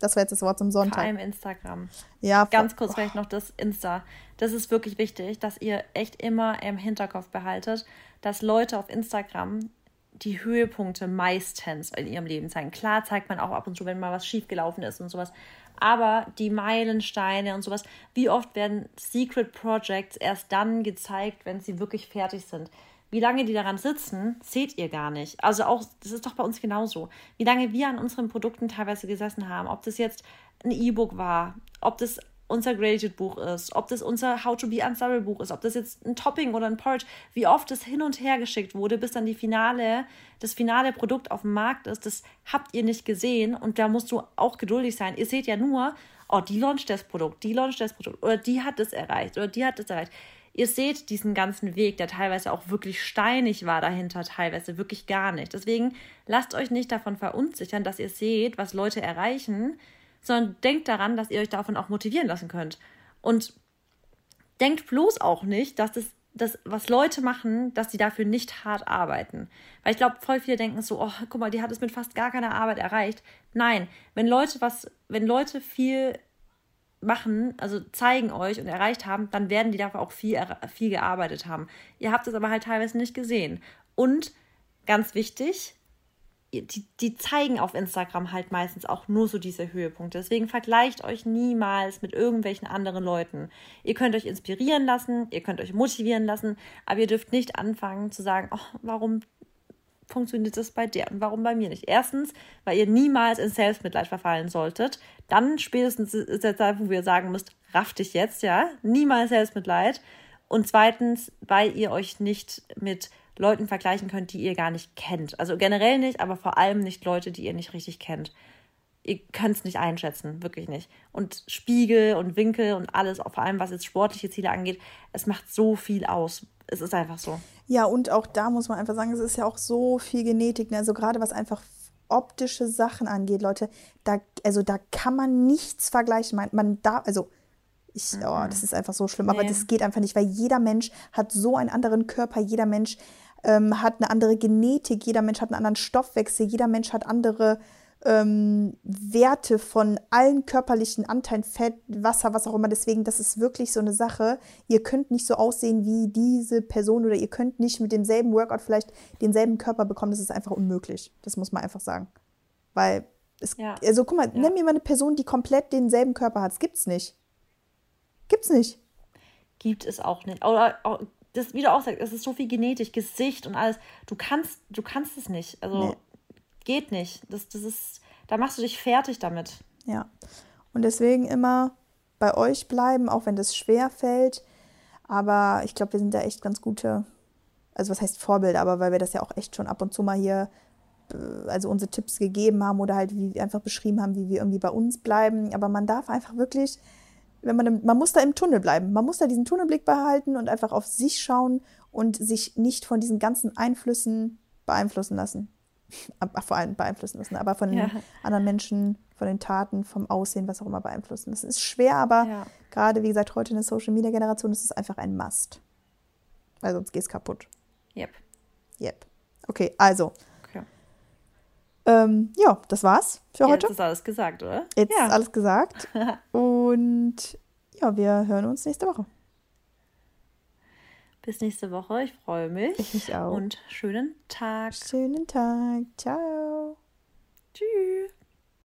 Das war jetzt das Wort zum Sonntag. Vor allem Instagram. Ja, ganz kurz oh. vielleicht noch das Insta. Das ist wirklich wichtig, dass ihr echt immer im Hinterkopf behaltet, dass Leute auf Instagram die Höhepunkte meistens in ihrem Leben zeigen. Klar zeigt man auch ab und zu, wenn mal was schiefgelaufen ist und sowas. Aber die Meilensteine und sowas, wie oft werden Secret Projects erst dann gezeigt, wenn sie wirklich fertig sind? Wie lange die daran sitzen, seht ihr gar nicht. Also auch, das ist doch bei uns genauso. Wie lange wir an unseren Produkten teilweise gesessen haben, ob das jetzt ein E-Book war, ob das unser Graded Buch ist, ob das unser How to be Unstable Buch ist, ob das jetzt ein Topping oder ein Porridge, wie oft es hin und her geschickt wurde, bis dann die finale, das finale Produkt auf dem Markt ist, das habt ihr nicht gesehen und da musst du auch geduldig sein. Ihr seht ja nur, oh, die launcht das Produkt, die launcht das Produkt oder die hat es erreicht oder die hat es erreicht. Ihr seht diesen ganzen Weg, der teilweise auch wirklich steinig war dahinter, teilweise wirklich gar nicht. Deswegen lasst euch nicht davon verunsichern, dass ihr seht, was Leute erreichen, sondern denkt daran, dass ihr euch davon auch motivieren lassen könnt. Und denkt bloß auch nicht, dass das, das was Leute machen, dass sie dafür nicht hart arbeiten. Weil ich glaube, voll viele denken so, oh, guck mal, die hat es mit fast gar keiner Arbeit erreicht. Nein, wenn Leute was, wenn Leute viel machen, also zeigen euch und erreicht haben, dann werden die dafür auch viel, viel gearbeitet haben. Ihr habt es aber halt teilweise nicht gesehen. Und ganz wichtig, die, die zeigen auf Instagram halt meistens auch nur so diese Höhepunkte. Deswegen vergleicht euch niemals mit irgendwelchen anderen Leuten. Ihr könnt euch inspirieren lassen, ihr könnt euch motivieren lassen, aber ihr dürft nicht anfangen zu sagen, oh, warum funktioniert das bei der und warum bei mir nicht? Erstens, weil ihr niemals in Selbstmitleid verfallen solltet. Dann spätestens ist der Zeitpunkt, wo ihr sagen müsst, raff dich jetzt, ja. Niemals Selbstmitleid. Und zweitens, weil ihr euch nicht mit Leuten vergleichen könnt, die ihr gar nicht kennt. Also generell nicht, aber vor allem nicht Leute, die ihr nicht richtig kennt. Ihr könnt es nicht einschätzen, wirklich nicht. Und Spiegel und Winkel und alles, vor allem was jetzt sportliche Ziele angeht, es macht so viel aus. Es ist einfach so. Ja, und auch da muss man einfach sagen, es ist ja auch so viel Genetik. Ne? Also gerade was einfach optische Sachen angeht, Leute, da, also da kann man nichts vergleichen. Man, man da, also ich, oh, das ist einfach so schlimm, nee. aber das geht einfach nicht, weil jeder Mensch hat so einen anderen Körper, jeder Mensch ähm, hat eine andere Genetik, jeder Mensch hat einen anderen Stoffwechsel, jeder Mensch hat andere ähm, Werte von allen körperlichen Anteilen, Fett, Wasser, was auch immer. Deswegen, das ist wirklich so eine Sache. Ihr könnt nicht so aussehen wie diese Person oder ihr könnt nicht mit demselben Workout vielleicht denselben Körper bekommen. Das ist einfach unmöglich. Das muss man einfach sagen. Weil es, ja. also guck mal, ja. nenn mir mal eine Person, die komplett denselben Körper hat. Das gibt's nicht. Gibt's nicht. Gibt es auch nicht. Oder das, wie du auch sagst, es ist so viel Genetik, Gesicht und alles. Du kannst, du kannst es nicht. Also nee. Geht nicht. Das, das ist, da machst du dich fertig damit. Ja. Und deswegen immer bei euch bleiben, auch wenn das schwer fällt. Aber ich glaube, wir sind da echt ganz gute, also was heißt Vorbilder, aber weil wir das ja auch echt schon ab und zu mal hier, äh, also unsere Tipps gegeben haben oder halt wie einfach beschrieben haben, wie wir irgendwie bei uns bleiben. Aber man darf einfach wirklich wenn man, man muss da im Tunnel bleiben. Man muss da diesen Tunnelblick behalten und einfach auf sich schauen und sich nicht von diesen ganzen Einflüssen beeinflussen lassen. Vor allem beeinflussen lassen, aber von ja. anderen Menschen, von den Taten, vom Aussehen, was auch immer beeinflussen. Das ist schwer, aber ja. gerade, wie gesagt, heute in der Social Media Generation ist es einfach ein Must. Weil sonst geht es kaputt. Yep. Yep. Okay, also. Okay. Ähm, ja, das war's für Jetzt heute. Jetzt ist alles gesagt, oder? Jetzt ja. ist alles gesagt. Und ja, wir hören uns nächste Woche. Bis nächste Woche. Ich freue mich. Ich mich auch. Und schönen Tag. Schönen Tag. Ciao. Tschüss.